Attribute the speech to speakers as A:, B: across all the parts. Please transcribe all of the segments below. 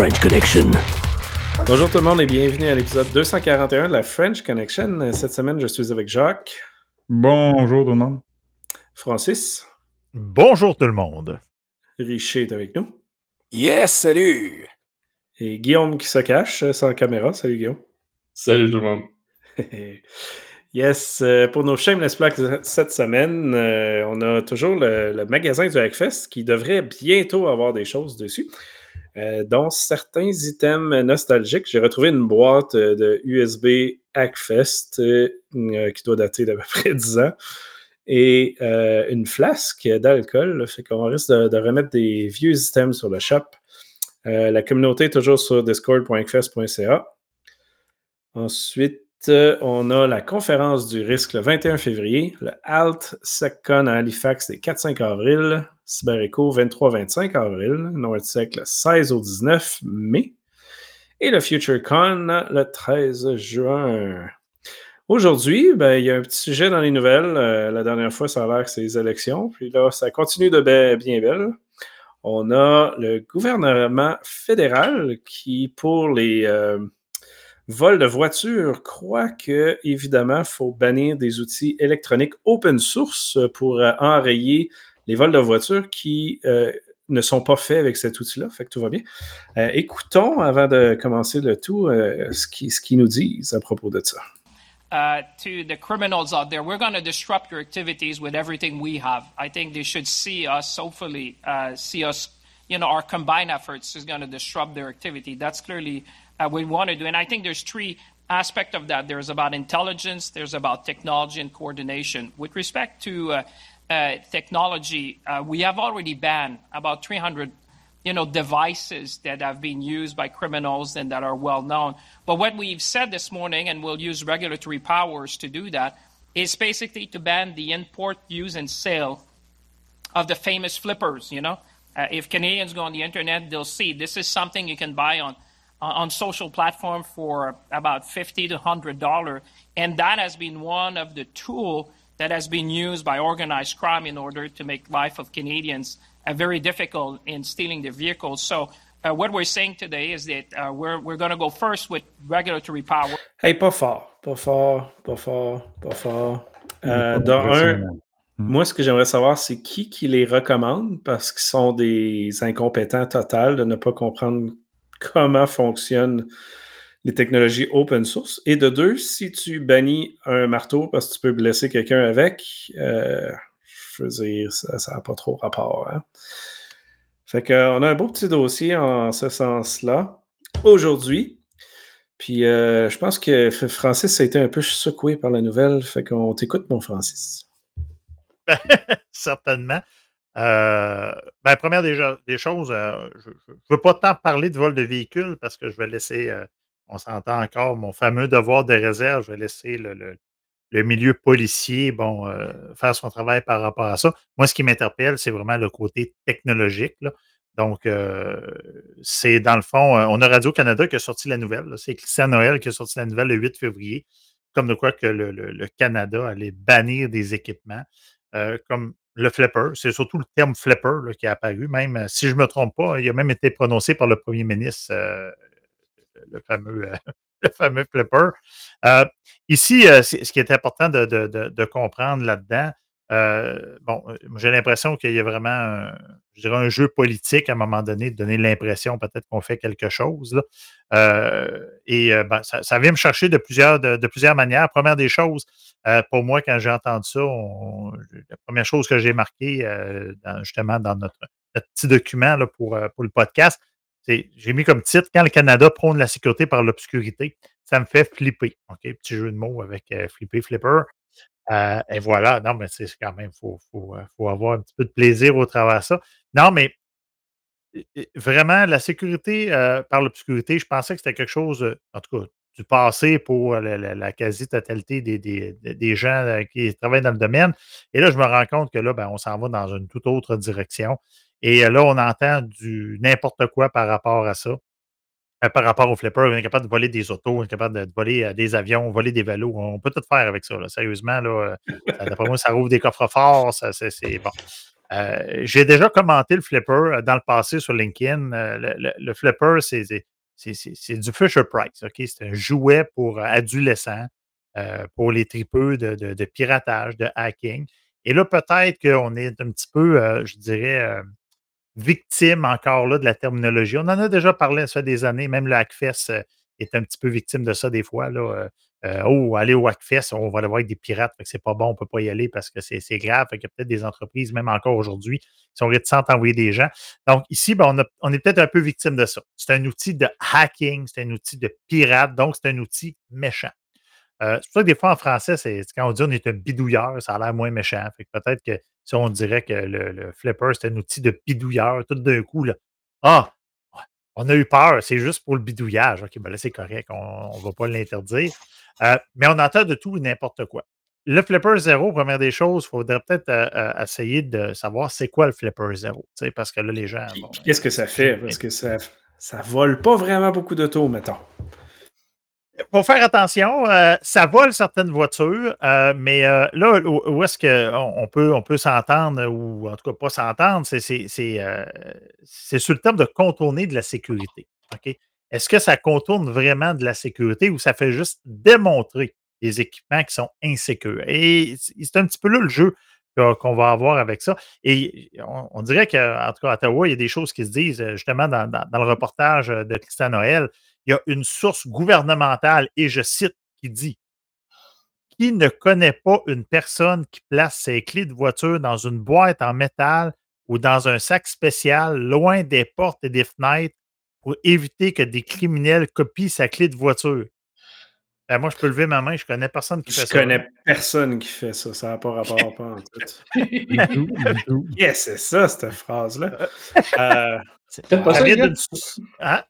A: The French Connection.
B: Bonjour tout le monde et bienvenue à l'épisode 241 de la French Connection. Cette semaine, je suis avec Jacques.
C: Bonjour tout le monde.
B: Francis.
D: Bonjour tout le monde.
B: Richer est avec nous.
E: Yes, salut!
B: Et Guillaume qui se cache euh, sans caméra. Salut Guillaume.
F: Salut tout le monde.
B: yes, euh, pour nos shameless plugs cette semaine, euh, on a toujours le, magasin du Hackfest qui devrait bientôt avoir des choses dessus, dont certains items nostalgiques. J'ai retrouvé une boîte de USB Hackfest qui doit dater d'à peu près 10 ans et une flasque d'alcool. Fait qu'on risque de, remettre des vieux items sur le shop. la communauté est toujours sur discord.fest.ca. Ensuite, euh, on a la conférence du risque le 21 février, le Alt SecCon à Halifax le 4-5 avril, CyberEco 23-25 avril, NordSec le 16 au 19 mai et le FutureCon le 13 juin. Aujourd'hui, ben, il y a un petit sujet dans les nouvelles. Euh, la dernière fois, ça a l'air que c'est les élections. Puis là, ça continue de bien belle. On a le gouvernement fédéral qui, pour les, euh, vol de voiture croit que, évidemment, faut bannir des outils électroniques open source pour euh, enrayer les vols de voiture qui euh, ne sont pas faits avec cet outil-là. Fait que tout va bien. Euh, écoutons, avant de commencer le tout, ce qu'ils ce nous disent à propos de ça.
G: Uh, to the criminals out there, we're going to disrupt your activities with everything we have. I think they should see us, hopefully, uh, see us, you know, our combined efforts is going to disrupt their activity. That's clearly uh, we want to do. And I think there's three aspects of that. There's about intelligence, there's about technology and coordination. With respect to uh, technology, uh, we have already banned about 300 you know, devices that have been used by criminals and that are well known. But what we've said this morning, and we'll use regulatory powers to do that, is basically to ban the import, use, and sale of the famous flippers. You know, uh, if Canadians go on the internet, they'll see this is something you can buy on on social platform for about 50 to 100 dollars and that has been one of the tool that has been used by organized crime in order to make life of Canadians uh, very difficult in stealing their vehicles so uh, what we're saying today is that uh, we're, we're going to go first with regulatory power.
B: Hey, pas fort, pas fort, pas fort, pas fort. Euh, dans un, hmm. moi, ce que j'aimerais savoir, c'est qui qui les recommande parce qu'ils sont des incompétents totaux de ne pas comprendre comment fonctionnent les technologies open source. Et de deux, si tu bannis un marteau parce que tu peux blesser quelqu'un avec, euh, je veux dire, ça n'a pas trop rapport. Hein. Fait qu'on a un beau petit dossier en ce sens-là aujourd'hui. Puis euh, je pense que Francis a été un peu secoué par la nouvelle. Fait qu'on t'écoute, mon Francis.
D: Certainement. Euh, ben, première des, choses, je ne veux pas tant parler de vol de véhicule parce que je vais laisser, on s'entend encore, mon fameux devoir de réserve, je vais laisser le, milieu policier bon, faire son travail par rapport à ça. Moi, ce qui m'interpelle, c'est vraiment le côté technologique. Donc, c'est dans le fond, on a Radio-Canada qui a sorti la nouvelle. C'est Christian Noël qui a sorti la nouvelle le 8 février, comme de quoi que le, Canada allait bannir des équipements. comme le flipper. C'est surtout le terme flipper qui est apparu. Même euh, si je ne me trompe pas, il a même été prononcé par le premier ministre, euh, le, fameux, euh, le fameux flipper. ici, ce qui est important de, comprendre là-dedans, bon, j'ai l'impression qu'il y a vraiment, un, un jeu politique à un moment donné, de donner l'impression peut-être qu'on fait quelque chose. et ben, ça, vient me chercher de plusieurs, de plusieurs manières. Première des choses, euh, pour moi, quand j'ai entendu ça, la première chose que j'ai marquée, euh, justement, dans notre, petit document là, pour, euh, pour le podcast, j'ai mis comme titre Quand le Canada prône la sécurité par l'obscurité, ça me fait flipper. OK, petit jeu de mots avec flipper, flipper. et voilà, non, mais c'est quand même, il faut, faut, faut, avoir un petit peu de plaisir au travers de ça. Non, mais vraiment, la sécurité par l'obscurité, je pensais que c'était quelque chose, en tout cas, du passé pour la, quasi-totalité des, gens euh, qui travaillent dans le domaine. Et là, je me rends compte que là, ben, on s'en va dans une toute autre direction. Et euh, là, on entend du n'importe quoi par rapport à ça. Euh, par rapport au flipper, on est capable de voler des autos, on est capable de voler des avions, voler des vélos. On peut tout faire avec ça. Sérieusement, là, d'après moi, ça rouvre des coffres forts. c'est bon. Euh, j'ai déjà commenté le flipper dans le passé sur LinkedIn. le, flipper, c'est du Fisher Price. C'est un jouet pour adolescents, pour les tripeux de, de, piratage, de hacking. Et là, peut-être qu'on est un petit peu, je dirais, victime encore là de la terminologie. On en a déjà parlé ça des années, même le Hackfest est un petit peu victime de ça des fois. Euh, euh, oh, aller au Hackfest, on va le voir avec des pirates, c'est pas bon, on ne peut pas y aller parce que c'est grave. Il y a peut-être des entreprises, même encore aujourd'hui, qui sont réticentes à envoyer des gens. Donc, ici, ben, on, est peut-être un peu victime de ça. C'est un outil de hacking, c'est un outil de pirate, donc c'est un outil méchant. Euh, c'est pour ça que des fois en français, c'est quand on dit on est un bidouilleur, ça a l'air moins méchant. peut-être que on dirait que le, le flipper, c'est un outil de bidouilleur, tout d'un coup, là, ah, on a eu peur, c'est juste pour le bidouillage. OK, ben là, c'est correct, on ne va pas l'interdire. Euh, mais on entend de tout et n'importe quoi. Le Flipper Zero, première des choses, il faudrait peut-être euh, euh, essayer de savoir c'est quoi le Flipper Zero. Parce que là, les gens.
B: Qu'est-ce que ça fait? Parce que ça ne vole pas vraiment beaucoup d'auto, mettons
D: faut faire attention, euh, ça vole certaines voitures, euh, mais euh, là, où, est-ce qu'on peut, on peut s'entendre, ou en tout cas pas s'entendre, c'est, sur le terme de contourner de la sécurité. Est-ce que ça contourne vraiment de la sécurité ou ça fait juste démontrer des équipements qui sont insécures? Et c'est un petit peu là le jeu qu'on va avoir avec ça. Et on, dirait qu'en tout cas, à Ottawa, il y a des choses qui se disent, justement, dans, dans le reportage de Christian Noël il y a une source gouvernementale, et je cite, qui dit Qui ne connaît pas une personne qui place ses clés de voiture dans une boîte en métal ou dans un sac spécial loin des portes et des fenêtres pour éviter que des criminels copient sa clé de voiture? Ben, moi, je peux lever ma main, je connais personne qui fait ça.
B: Je connais personne qui fait ça, ça n'a pas rapport à pas en tout. yes, c'est ça, cette phrase-là. Euh,
A: c'est pas
D: ça,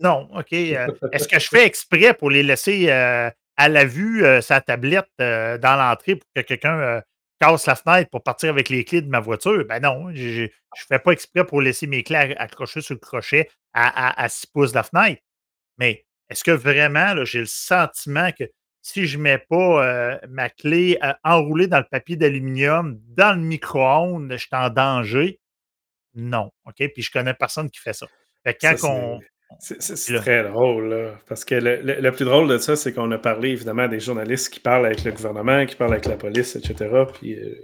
D: non, OK. Euh, est-ce que je fais exprès pour les laisser euh, à la vue euh, sa tablette dans l'entrée pour que quelqu'un casse la fenêtre pour partir avec les clés de ma voiture? Ben non, je ne fais pas exprès pour laisser mes clés accrochées sur le crochet à, 6 pouces de la fenêtre. Mais est-ce que vraiment, j'ai le sentiment que si je ne mets pas ma clé enroulée dans le papier d'aluminium, dans le micro-ondes, je suis en danger? Non. OK? Puis je connais personne qui fait ça. Fait quand on,
B: c'est très drôle, là, parce que le, plus drôle de ça, c'est qu'on a parlé évidemment des journalistes qui parlent avec le gouvernement, qui parlent avec la police, etc. Puis euh,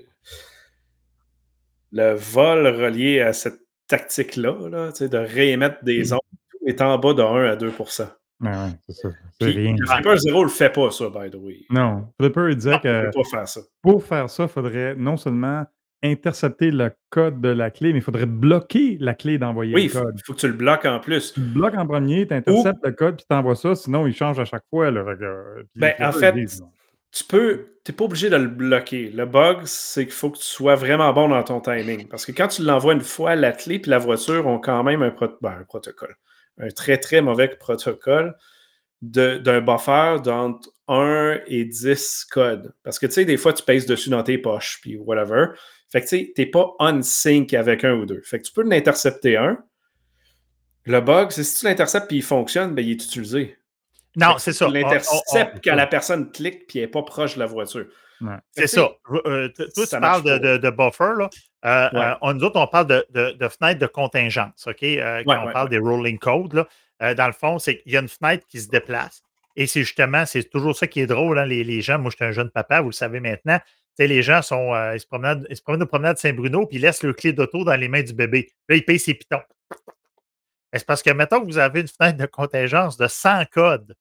B: le vol relié à cette tactique-là, là, de réémettre des mmh. ondes, est en bas de 1 à 2
C: ouais, c'est ça. rien.
B: Le Flipper Zero le fait pas, ça, by the way.
C: Non, Flipper, il disait que
B: faire ça.
C: pour faire ça, il faudrait non seulement intercepter le code de la clé, mais il faudrait bloquer la clé d'envoyer
B: oui,
C: le code.
B: il faut que tu le bloques en plus.
C: Tu le bloques en premier, tu interceptes le code, puis tu envoies ça, sinon il change à chaque fois. Euh,
B: ben, en fait, tu peux, tu n'es pas obligé de le bloquer. Le bug, c'est qu'il faut que tu sois vraiment bon dans ton timing. Parce que quand tu l'envoies une fois, la clé et la voiture ont quand même un, ben, un protocole. Un très, très mauvais protocole d'un buffer d'entre 1 et 10 codes. Parce que tu sais, des fois, tu pèses dessus dans tes poches, puis whatever. Fait que tu sais, t'es pas on sync avec un ou deux. Fait que tu peux l'intercepter un. Le bug, c'est si tu l'interceptes et il fonctionne, ben, il est utilisé.
D: Non, c'est ça.
B: Tu l'interceptes quand la personne clique puis elle n'est pas proche de la voiture.
D: C'est ça. Euh, toi, tu parles de, buffer. Là. Euh, euh, nous autres, on parle de, de, fenêtre de contingence. OK? quand on parle des rolling codes, là, dans le fond, c'est qu'il y a une fenêtre qui se déplace. Et c'est justement, c'est toujours ça qui est drôle. Hein, les, les, gens, moi, je suis un jeune papa, vous le savez maintenant les gens sont, euh, ils, se promènent, ils se promènent au promenade Saint-Bruno, puis ils laissent le clé d'auto dans les mains du bébé. Là, ils payent ses pitons. C'est parce que, mettons que vous avez une fenêtre de contingence de 100 codes.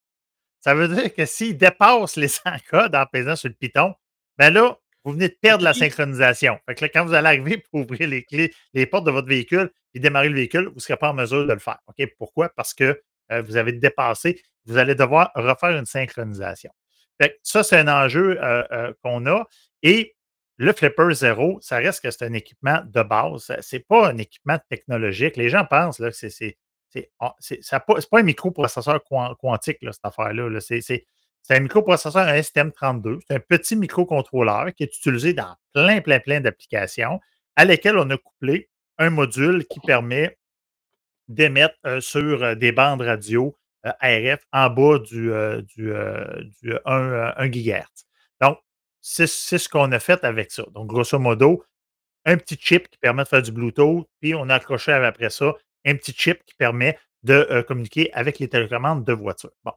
D: Ça veut dire que s'ils dépassent les 100 codes en pesant sur le piton, ben là, vous venez de perdre la synchronisation. Fait que là, quand vous allez arriver pour ouvrir les clés, les portes de votre véhicule et démarrer le véhicule, vous ne serez pas en mesure de le faire. OK? Pourquoi? Parce que euh, vous avez dépassé, vous allez devoir refaire une synchronisation. Fait ça, c'est un enjeu euh, qu'on a. Et le Flipper Zero, ça reste que c'est un équipement de base. Ce n'est pas un équipement technologique. Les gens pensent que c'est, c'est, ah, pas, un microprocesseur quantique, cette affaire-là. C'est, un microprocesseur, un STM32. C'est un petit microcontrôleur qui est utilisé dans plein, plein, plein d'applications à lesquelles on a couplé un module qui permet d'émettre euh, sur euh, des bandes radio euh, RF en bas du, du, 1, 1 GHz. C'est ce qu'on a fait avec ça. Donc, grosso modo, un petit chip qui permet de faire du Bluetooth, puis on a accroché après ça un petit chip qui permet de euh, communiquer avec les télécommandes de voiture. Bon.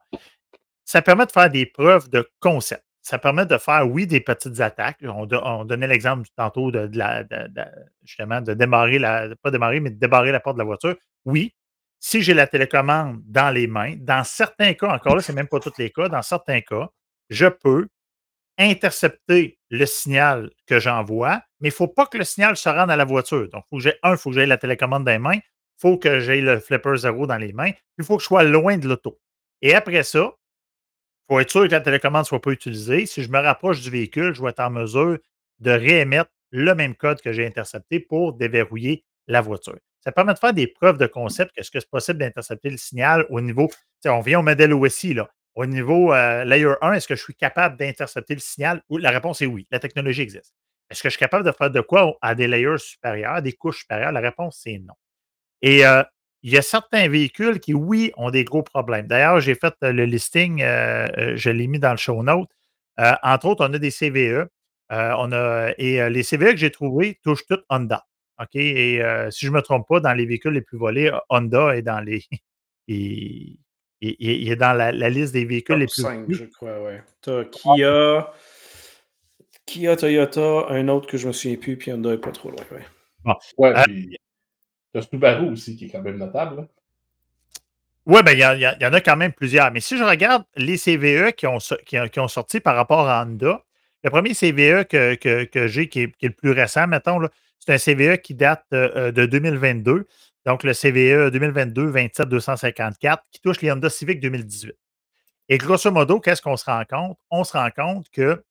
D: Ça permet de faire des preuves de concept. Ça permet de faire, oui, des petites attaques. On, donnait l'exemple tantôt de, la, justement de démarrer la, pas démarrer, mais de débarrer la porte de la voiture. Oui, si j'ai la télécommande dans les mains, dans certains cas, encore là, c'est même pas tous les cas, dans certains cas, je peux intercepter le signal que j'envoie, mais il ne faut pas que le signal se rende à la voiture. Donc, faut que un, il faut que j'aie la télécommande dans les mains, il faut que j'aie le flipper zéro dans les mains, il faut que je sois loin de l'auto. Et après ça, il faut être sûr que la télécommande ne soit pas utilisée. Si je me rapproche du véhicule, je vais être en mesure de réémettre le même code que j'ai intercepté pour déverrouiller la voiture. Ça permet de faire des preuves de concept. Est-ce que c'est possible d'intercepter le signal au niveau, on vient au modèle OSI, là, au niveau euh, Layer 1, est-ce que je suis capable d'intercepter le signal? La réponse est oui. La technologie existe. Est-ce que je suis capable de faire de quoi à des layers supérieurs, des couches supérieures? La réponse, c'est non. Et euh, il y a certains véhicules qui, oui, ont des gros problèmes. D'ailleurs, j'ai fait euh, le listing, je l'ai mis dans le show note. entre autres, on a des CVE. on a, et les CVE que j'ai trouvés touchent toutes Honda. OK? Et si je ne me trompe pas, dans les véhicules les plus volés, Honda est dans les. il, est dans la, liste des véhicules les plus.
B: 5, je crois, ouais. T'as Kia, Kia, Toyota, un autre que je me souviens plus, puis Honda n'est pas trop loin. Ouais,
A: bon. ouais euh, puis t'as Subaru aussi qui est quand même notable.
D: Oui, ben, il y, en a quand même plusieurs. Mais si je regarde les CVE qui ont, qui, ont sorti par rapport à Honda, le premier CVE que, que, j'ai, qui, est, le plus récent, mettons, c'est un CVE qui date euh, de 2022. Donc, le CVE 2022-27254 qui touche les Honda Civic 2018. Et grosso modo, qu'est-ce qu'on se rend compte? On se rend compte que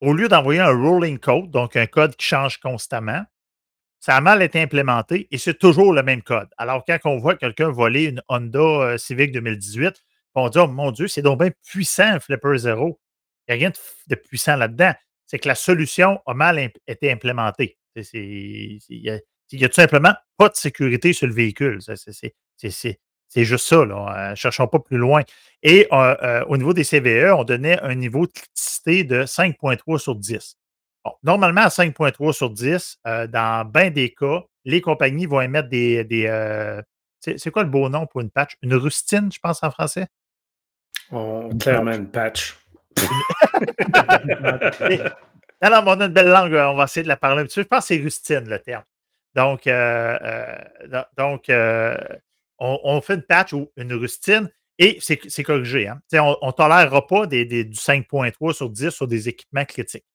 D: au lieu d'envoyer un rolling code, donc un code qui change constamment, ça a mal été implémenté et c'est toujours le même code. Alors, quand on voit quelqu'un voler une Honda euh, Civic 2018, on dit Oh mon Dieu, c'est donc bien puissant Flipper Zero. Il n'y a rien de, puissant là-dedans. C'est que la solution a mal été implémentée. N'y a tout simplement pas de sécurité sur le véhicule. C'est juste ça. Là. Euh, cherchons pas plus loin. Et euh, euh, au niveau des CVE, on donnait un niveau de criticité de 5,3 sur 10. normalement, à 5,3 sur 10, dans bien des cas, les compagnies vont émettre des. des c'est quoi le beau nom pour une patch? Une rustine, je pense, en français?
B: Oh, clairement une patch.
D: non, on a une belle langue, on va essayer de la parler un petit peu. Je pense que c'est rustine, le terme. Donc, euh, euh, donc euh, on, fait une patch ou une rustine et c'est corrigé. Hein. On ne tolérera pas des, du 5.3 sur 10 sur des équipements critiques.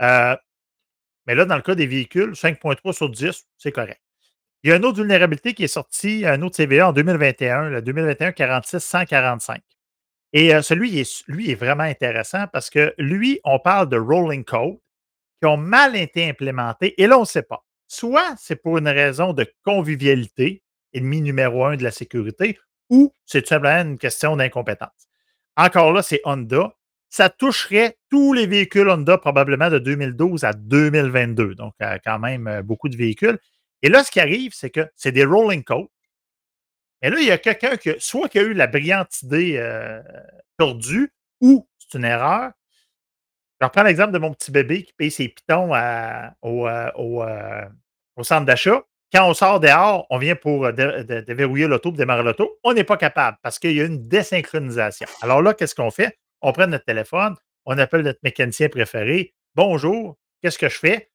D: mais là, dans le cas des véhicules, 5.3 sur 10, c'est correct. Il y a une autre vulnérabilité qui est sortie, un autre CVA en 2021, le 2021-46-145. Et celui, est, lui, est vraiment intéressant parce que lui, on parle de rolling code qui ont mal été implémentés. Et là, on ne sait pas. Soit c'est pour une raison de convivialité, ennemi numéro un de la sécurité, ou c'est tout simplement une question d'incompétence. Encore là, c'est Honda. Ça toucherait tous les véhicules Honda probablement de 2012 à 2022. Donc, euh, quand même euh, beaucoup de véhicules. Et là, ce qui arrive, c'est que c'est des rolling codes. Et là, il y a quelqu'un qui, soit qui a eu la brillante idée euh, tordue, ou c'est une erreur, je reprends l'exemple de mon petit bébé qui paye ses pitons euh, euh, au, centre d'achat. Quand on sort dehors, on vient pour euh, déverrouiller l'auto, démarrer l'auto. On n'est pas capable parce qu'il y a une désynchronisation. Alors là, qu'est-ce qu'on fait? On prend notre téléphone, on appelle notre mécanicien préféré. Bonjour, qu'est-ce que je fais?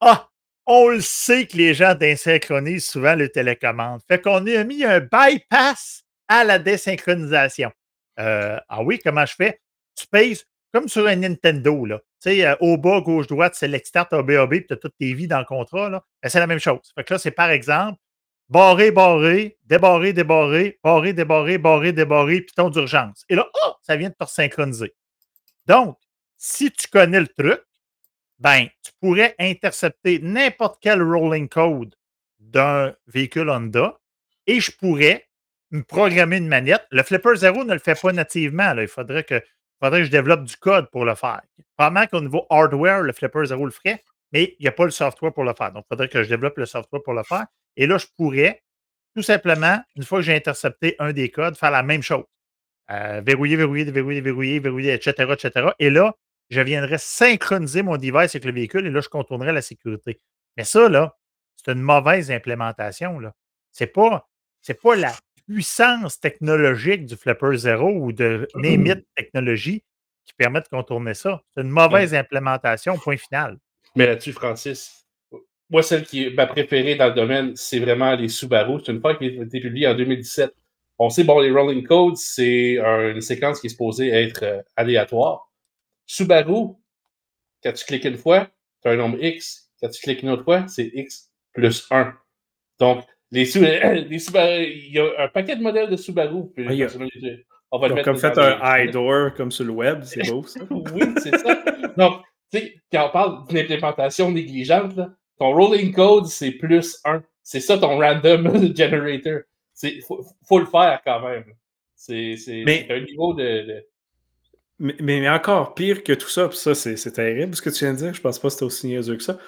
D: Ah, on le sait que les gens désynchronisent souvent le télécommande. Fait qu'on a mis un bypass à la désynchronisation. ah oui, comment je fais? Tu payes comme sur un Nintendo, là. Tu sais, euh, au bas, gauche, droite, c'est l'extart ABAB, puis tu as toutes tes vies dans le contrat, là. Ben, c'est la même chose. Fait que là, c'est par exemple, barré, barré, débarré, débarré, barré, débarré, barré, débarré, piton d'urgence. Et là, oh, ça vient de te synchroniser. Donc, si tu connais le truc, ben, tu pourrais intercepter n'importe quel rolling code d'un véhicule Honda et je pourrais me programmer une manette. Le Flipper Zero ne le fait pas nativement. Là. Il faudrait que il faudrait que je développe du code pour le faire. Probablement qu'au niveau hardware, le Flipper Zero le ferait, mais il n'y a pas le software pour le faire. Donc, il faudrait que je développe le software pour le faire. Et là, je pourrais tout simplement, une fois que j'ai intercepté un des codes, faire la même chose. Euh, verrouiller, verrouiller, verrouiller, verrouiller, verrouiller, etc., etc. Et là, je viendrais synchroniser mon device avec le véhicule et là, je contournerais la sécurité. Mais ça, là, c'est une mauvaise implémentation. Ce n'est pas, pas la puissance technologique du Flipper Zero ou de Name technologie qui permet de contourner ça. C'est une mauvaise implémentation, point final.
A: Mais là-dessus, Francis, moi, celle qui est ma préférée dans le domaine, c'est vraiment les Subaru. C'est une fois qui a été publiée en 2017. On sait, bon, les rolling codes, c'est une séquence qui est supposée être euh, aléatoire. Subaru, quand tu cliques une fois, tu as un nombre X. Quand tu cliques une autre fois, c'est X plus 1. Donc, les, les Subaru, il y a un paquet de modèles de Subaru. Puis
B: Ah,
A: on va
B: Donc, comme fait un high door comme sur le web, c'est beau ça.
A: oui, c'est ça. Donc, tu sais, quand on parle d'une implémentation négligente, là, ton rolling code, c'est plus 1. C'est ça ton random generator. Il faut, faut le faire quand même. C'est un niveau de. de-
B: Mais, mais encore pire que tout ça, puis ça, c'est c'est terrible ce que tu viens de dire. Je pense pas que c'était aussi niaiseux que ça.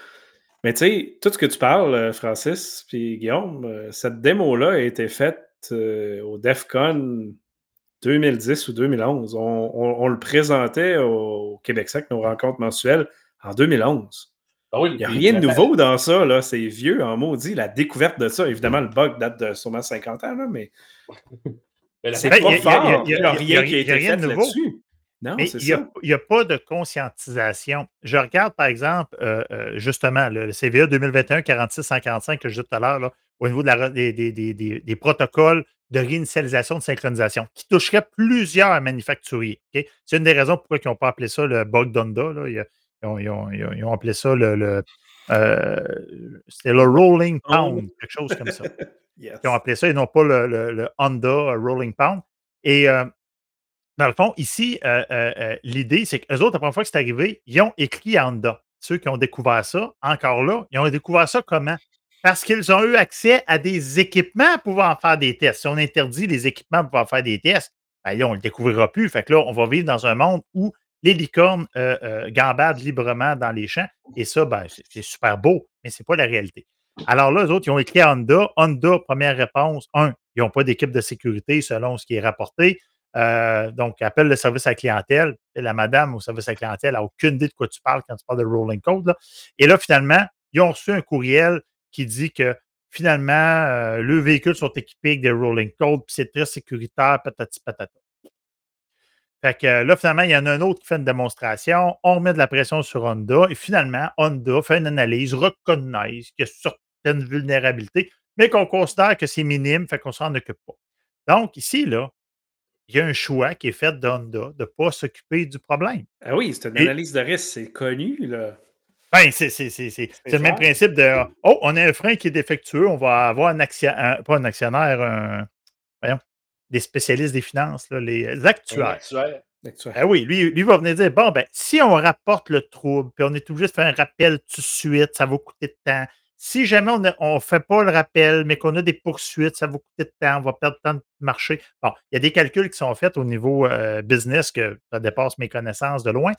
B: Mais tu sais, tout ce que tu parles, euh, Francis, puis Guillaume, euh, cette démo-là a été faite euh, au DEFCON 2010 ou 2011. On, on- on le présentait au Québec Sec, nos rencontres mensuelles, en 2011.
A: Ah oui,
B: Il n'y a rien de nouveau dans ça, là. C'est vieux en maudit. La découverte de ça, évidemment, le bug date de sûrement 50 ans, là, mais c'est pas fort.
D: il
B: n'y a, rien qui a été fait là-dessus. Non,
D: Mais
B: c'est
D: il n'y
B: ça.
D: a, il y a pas de conscientisation. Je regarde, par exemple, euh, euh, justement, le, le CVA 2021-46-145 que je disais tout à l'heure, au niveau de la re- des, des- des- des- des protocoles de réinitialisation de synchronisation, qui toucherait plusieurs manufacturiers. C'est une des raisons pourquoi ils n'ont pas appelé ça le bug d'Honda. là. Ils, ils ont, ils ont- ils ils appelé ça le. le, euh, C'était le Rolling Pound, quelque chose comme ça
B: Yes.
D: qui ont appelé ça et non pas le, le- le Honda Rolling Pound. Et euh, dans le fond, ici, euh, euh, euh, l'idée, c'est qu'eux autres, la première fois que c'est arrivé, ils ont écrit à Honda. Ceux qui ont découvert ça, encore là, ils ont découvert ça comment? Parce qu'ils ont eu accès à des équipements pouvant faire des tests. Si on interdit les équipements pouvant faire des tests, ben là, on ne le découvrira plus. Fait que là, on va vivre dans un monde où les licornes gambadent librement dans les champs. Et ça, ben, c'est c'est super beau, mais ce n'est pas la réalité. Alors là, eux autres, ils ont écrit à Honda. Honda, première réponse, un, ils n'ont pas d'équipe de sécurité selon ce qui est rapporté. Euh, donc, appelle le service à la clientèle. La madame au service à la clientèle n'a aucune idée de quoi tu parles quand tu parles de rolling code. Et là, finalement, ils ont reçu un courriel qui dit que finalement, euh, leurs véhicules sont équipés avec des rolling codes, puis c'est très sécuritaire, patati patata. Fait que là, finalement, il y en a un autre qui fait une démonstration. On remet de la pression sur Honda et finalement, Honda fait une analyse, reconnaît qu'il y a certaines vulnérabilités, mais qu'on considère que c'est minime, fait qu'on s'en occupe pas. Donc, ici, là, il y a un choix qui est fait d'Honda de ne pas s'occuper du problème.
B: Ah oui, c'est une
D: Et-
B: analyse de risque, c'est connu, là.
D: Ben, c'est c'est- c'est- c'est- c'est le même principe de Oh, on a un frein qui est défectueux, on va avoir un actionnaire, pas un actionnaire, un, voyons, des spécialistes des finances, là, les actuaires.
A: actuaire.
B: Actuel.
D: Ah oui, lui, lui va venir dire Bon, ben, si on rapporte le trouble, puis on est obligé de faire un rappel tout de suite, ça va coûter de temps. Si jamais on ne fait pas le rappel, mais qu'on a des poursuites, ça va coûter de temps, on va perdre temps de marcher. Bon, il y a des calculs qui sont faits au niveau euh, business que ça dépasse mes connaissances de loin,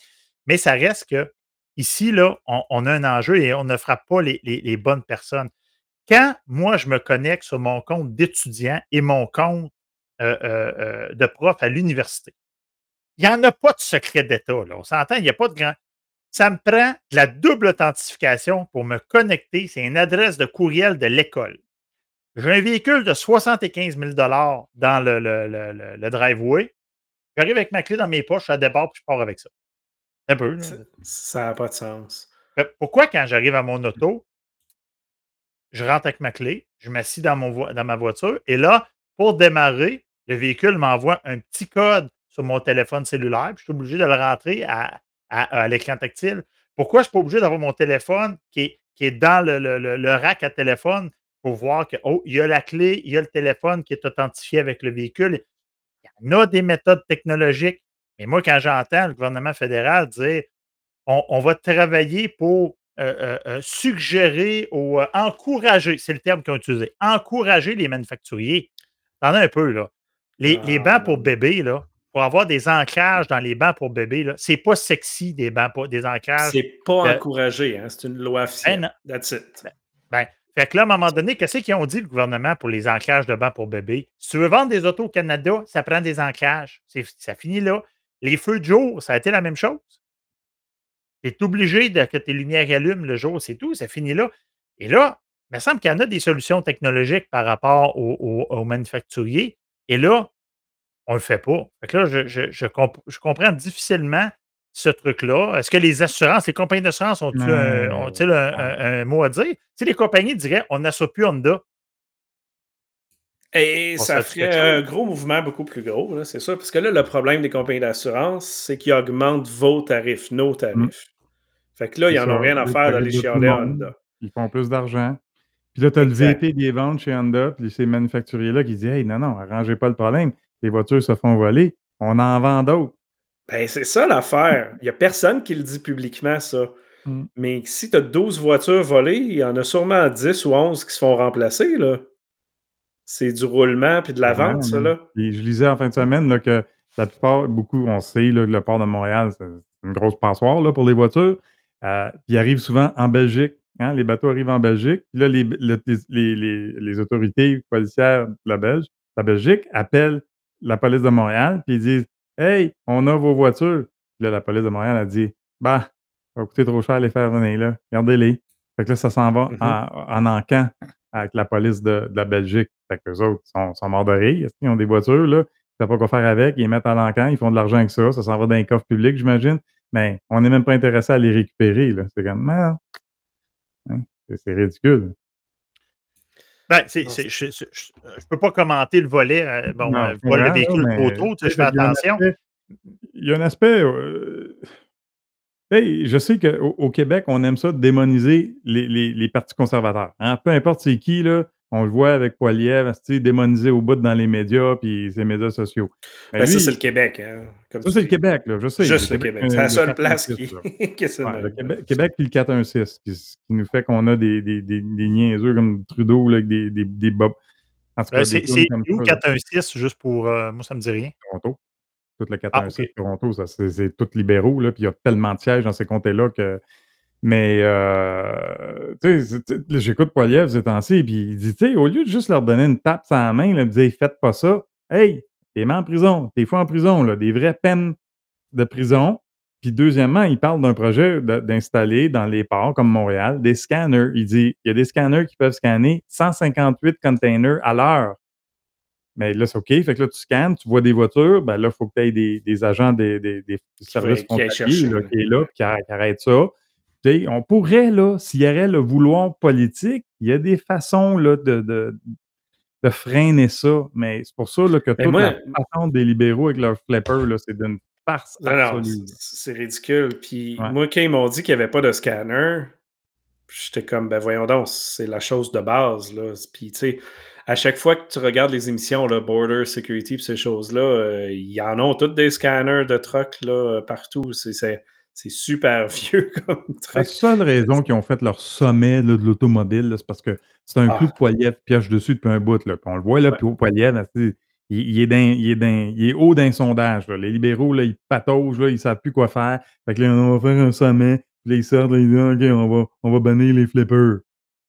D: mais ça reste que ici, là, on, a un enjeu et on ne frappe pas les, bonnes personnes. Quand moi, je me connecte sur mon compte d'étudiant et mon compte euh, euh, de prof à l'université, il n'y en a pas de secret d'État. On s'entend, il n'y a pas de grand. Ça me prend de la double authentification pour me connecter. C'est une adresse de courriel de l'école. J'ai un véhicule de 75 000 dans le, le- le- le- driveway. J'arrive avec ma clé dans mes poches, ça déborde, puis je pars avec ça. Un peu.
B: Ça n'a pas de sens.
D: Fait, Pourquoi, quand j'arrive à mon auto, je rentre avec ma clé, je m'assis dans, mon dans ma voiture, et là, pour démarrer, le véhicule m'envoie un petit code sur mon téléphone cellulaire, puis je suis obligé de le rentrer à, à- à l'écran tactile. Pourquoi je ne suis pas obligé d'avoir mon téléphone qui est, qui est dans le, le- le- le rack à téléphone pour voir que, oh, il y a la clé, il y a le téléphone qui est authentifié avec le véhicule. Il y en a des méthodes technologiques. Mais moi, quand j'entends le gouvernement fédéral dire on, on va travailler pour euh, euh, euh, suggérer ou euh, encourager, c'est le terme qu'ils ont utilisé, encourager les manufacturiers. T'en as un peu, là. Les, les
B: Ah,
D: bancs pour bébés, là, pour avoir des ancrages dans les bancs pour bébés, là, c'est pas sexy des bancs pour, des ancrages.
B: C'est pas
D: euh,
B: encouragé, hein? c'est une loi officielle.
D: non.
B: That's it.
D: Ben, fait que là, à un moment donné, qu'est-ce qu'ils ont dit, le gouvernement, pour les ancrages de bancs pour bébés? Si tu veux vendre des autos au Canada, ça prend des ancrages. C'est- Ça finit là. Les feux de jour, ça a été la même chose. Tu es obligé de, que tes lumières allument le jour, c'est tout, ça finit là. Et là, il me semble qu'il y en a des solutions technologiques par rapport aux, manufacturiers. Et là, on ne le fait pas. Fait là, je, comprends difficilement ce truc-là. Est-ce que les assurances, les compagnies d'assurance ont-ils un, mot à dire? Si les compagnies diraient on n'assoit plus Honda.
B: Et ça ferait un gros mouvement beaucoup plus gros, c'est ça. Parce que là, le problème des compagnies d'assurance, c'est qu'ils augmentent vos tarifs, nos mmh. tarifs. Fait que là, ils n'en ont rien à faire d'aller chialer Honda.
C: Ils font plus d'argent. Puis là, tu as le VP des ventes chez Honda, puis ces manufacturiers-là qui disent Hey, non, non, arrangez pas le problème. Les voitures se font voler. On en vend d'autres.
B: Ben, c'est ça l'affaire. Il n'y a personne qui le dit publiquement, ça. Mmh. Mais si tu as 12 voitures volées, il y en a sûrement 10 ou 11 qui se font remplacer, là. C'est du roulement puis de la vente, ça, là.
C: je lisais en fin de semaine que la plupart, beaucoup, on sait que le port de Montréal, c'est une grosse passoire là, pour les voitures. Euh, puis ils arrivent souvent en Belgique. Hein, les bateaux arrivent en Belgique. Puis là, les, les, autorités policières de la, Belge, la Belgique appellent la police de Montréal, puis ils disent Hey, on a vos voitures. Puis là, la police de Montréal a dit Bah, ça va coûter trop cher les faire venir là. Gardez-les. Fait que là, ça s'en va mm-hmm. en, en encan avec la police de, la Belgique. Fait que autres sont, sont morts de rire. Ils ont des voitures, là. Ils savent pas quoi faire avec. Ils les mettent à l'encan. Ils font de l'argent avec ça. Ça s'en va dans les coffres publics, j'imagine. Mais on n'est même pas intéressé à les récupérer, là. C'est comme, hein, c'est ridicule.
D: Ben, je ne peux pas commenter le volet, euh, bon, euh, le volet de véhicule auto, je fais attention.
C: Il y a un aspect, euh, je sais qu'au Québec, on aime ça démoniser les, partis conservateurs. Hein. Peu importe c'est qui, là, on le voit avec Poiliev, démonisé au bout dans les médias puis ses médias sociaux.
B: Ben, ça, c'est le Québec. Hein,
C: ça, c'est le Québec, là, je sais.
B: Juste le Québec. C'est la seule place qui,
C: qui est Le Québec, Québec puis le 416, qui, qui nous fait qu'on a des, des, des, des, niaiseux comme Trudeau avec des, des, des bob.
D: Euh, c'est où 416, juste pour. Euh, moi, ça me dit rien.
C: Toronto. Tout le 416 ah, Toronto, c'est tout libéraux, là, puis il y a tellement de sièges dans ces comtés-là que. Mais, euh, tu sais, j'écoute Poiliev ces temps-ci, puis il dit, tu sais, au lieu de juste leur donner une tape sur la main, là, dire, faites pas ça, hey, t'es mis en prison, t'es fou en prison, là, des vraies peines de prison. Puis, deuxièmement, il parle d'un projet d'installer dans les ports comme Montréal des scanners. Il dit, il y a des scanners qui peuvent scanner 158 containers à l'heure. Mais là, c'est OK. Fait que là, tu scannes, tu vois des voitures, ben là, il faut que tu aies des, des, agents des, des, des services qui, là, qui est là, qui, arrêtent ça. On pourrait, là, s'il y avait le vouloir politique, il y a des façons là, de, de, de freiner ça. Mais c'est pour ça là, que toute la façon des libéraux avec leur flipper, c'est d'une farce absolue.
B: C'est ridicule. Puis moi, quand ils m'ont dit qu'il n'y avait pas de scanner, j'étais comme, ben voyons donc, c'est la chose de base. Là. Puis, tu sais, à chaque fois que tu regardes les émissions, là, Border Security, ces choses-là, euh, il y en a toutes des scanners de trucks là, partout. C'est super vieux comme truc.
C: La seule raison qu'ils ont fait leur sommet de l'automobile, c'est parce que c'est un coup de poignet piège dessus depuis un bout. Là. on le voit, là, puis au il, il, est il, est il est haut d'un sondage. Les libéraux, là, ils pataugent, là, ils ne savent plus quoi faire. Fait que là, on va faire un sommet. Puis ils sortent, ils disent OK, on va, on va bannir les flippers.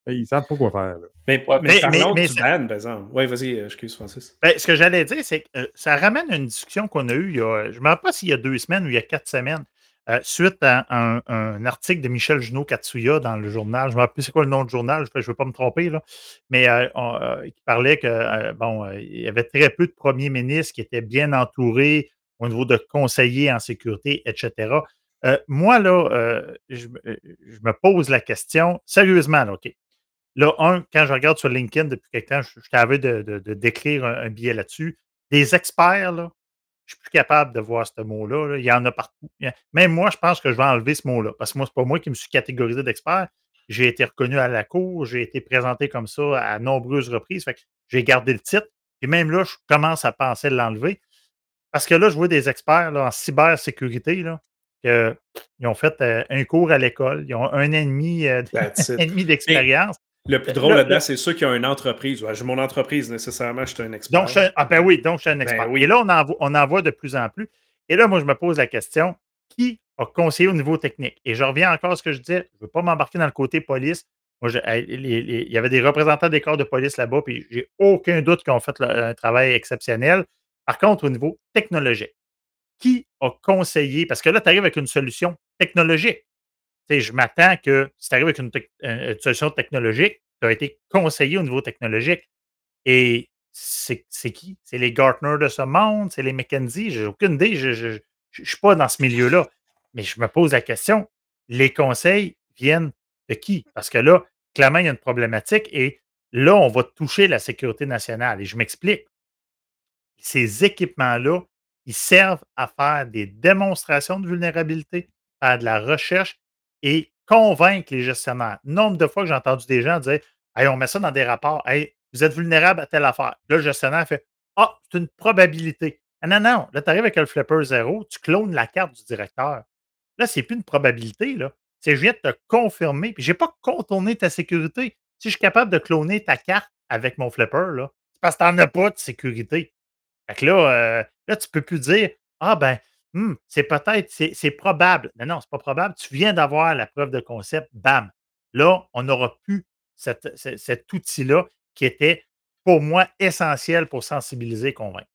C: Ils ne savent pas quoi faire.
B: Mais, mais, mais, par exemple. Oui, vas-y, euh, excuse Francis.
D: Ben, ce que j'allais dire, c'est que euh, ça ramène à une discussion qu'on a eue il y a, je ne me rappelle pas s'il y a deux semaines ou il y a quatre semaines, euh, suite à un, article de Michel Junot Katsuya dans le journal. Je ne me rappelle plus c'est quoi le nom du journal, je ne veux pas me tromper, là, mais il parlait que bon, il y avait très peu de premiers ministres qui étaient bien entourés au niveau de conseillers en sécurité, etc. moi, là, je, je, me pose la question, sérieusement, là, OK. Là, un, quand je regarde sur LinkedIn depuis quelque temps, je, t'avais de, d'écrire un, billet là-dessus. Des experts, là, je suis plus capable de voir ce mot-là. Il y en a partout. Même moi, je pense que je vais enlever ce mot-là. Parce que moi, ce n'est pas moi qui me suis catégorisé d'expert. J'ai été reconnu à la cour, j'ai été présenté comme ça à nombreuses reprises. Fait que j'ai gardé le titre. Et même là, je commence à penser l'enlever. Parce que là, je vois des experts là, en cybersécurité là, ils ont fait euh, un cours à l'école, ils ont un ennemi, euh, d'expérience.
B: Le plus drôle là-dedans, c'est ceux qui ont une entreprise. j'ai mon entreprise, nécessairement, je suis un expert.
D: Donc, ah ben oui, donc je suis un ben expert. oui. Et là, on en, on en voit de plus en plus. Et là, moi, je me pose la question qui a conseillé au niveau technique? Et je reviens encore à ce que je disais je ne veux pas m'embarquer dans le côté police. Moi, il y avait des représentants des corps de police là-bas, puis j'ai aucun doute qu'ils ont fait un travail exceptionnel. Par contre, au niveau technologique, qui a conseillé, parce que là, tu arrives avec une solution technologique. Je m'attends que si tu arrives avec une, une, solution technologique, tu as été conseillé au niveau technologique. Et c'est qui? C'est les Gartner de ce monde? C'est les McKenzie? J'ai aucune idée. Je ne suis pas dans ce milieu-là. Mais je me pose la question, les conseils viennent de qui? Parce que là, clairement, il y a une problématique et là, on va toucher la sécurité nationale. Et je m'explique. Ces équipements-là, ils servent à faire des démonstrations de vulnérabilité, à de la recherche et convaincre les gestionnaires. Nombre de fois que j'ai entendu des gens dire Hey, on met ça dans des rapports. Hey, vous êtes vulnérable à telle affaire. Là, le gestionnaire fait Ah, c'est une probabilité. Ah, non, non, là, tu arrives avec le flipper zéro, tu clones la carte du directeur. Là, c'est plus une probabilité. Là. C'est je viens de te confirmer. Puis, je n'ai pas contourné ta sécurité. Si je suis capable de cloner ta carte avec mon flipper, c'est parce que tu n'en as pas de sécurité. Fait que là, euh, là tu ne peux plus dire Ah, ben, hmm, c'est peut-être, c'est probable. Non, non, c'est pas probable. Tu viens d'avoir la preuve de concept. Bam. Là, on n'aura plus cet outil-là qui était, pour moi, essentiel pour sensibiliser et convaincre.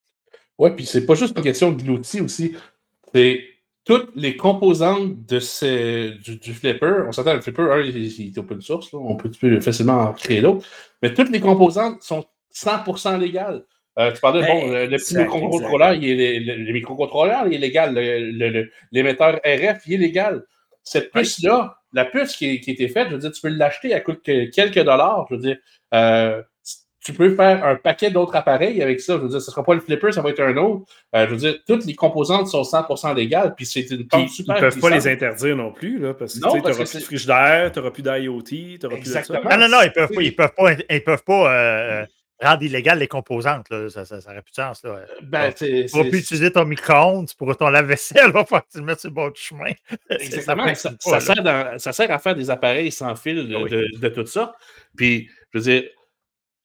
A: Oui, puis c'est pas juste une question de l'outil aussi. C'est toutes les composantes de ces, du, flipper. On s'entend, le flipper, un, il, est open source, on peut facilement en créer d'autres. Mais toutes les composantes sont 100% légales. Euh, tu parlais, bon, le, petit microcontrôleur, il est, le, microcontrôleur, il est légal. L'émetteur RF, il est légal. Cette puce-là, la puce qui, qui, a été faite, je veux dire, tu peux l'acheter, elle coûte quelques dollars. Je veux dire, euh, tu peux faire un paquet d'autres appareils avec ça. Je veux dire, ce ne sera pas le flipper, ça va être un autre. Euh, je veux dire, toutes les composantes sont 100% légales, puis c'est une
B: pompe super Ils ne peuvent pas les interdire non plus, là, parce que tu n'auras plus de frigidaire, tu n'auras plus d'IoT, tu n'auras plus de ça.
D: Non, non, non, ils ne peuvent pas, ils peuvent pas, ils peuvent pas euh, rendre illégales les composantes. Là. Ça n'aurait plus de sens. Là. Ben, tu ne pourras plus utiliser ton micro-ondes, pour ton lave-vaisselle, il faut que tu le mettes sur le bon chemin.
A: Exactement. Ça, ça, sert ça, sert à faire des appareils sans fil de, de, de tout ça. Puis, je veux dire,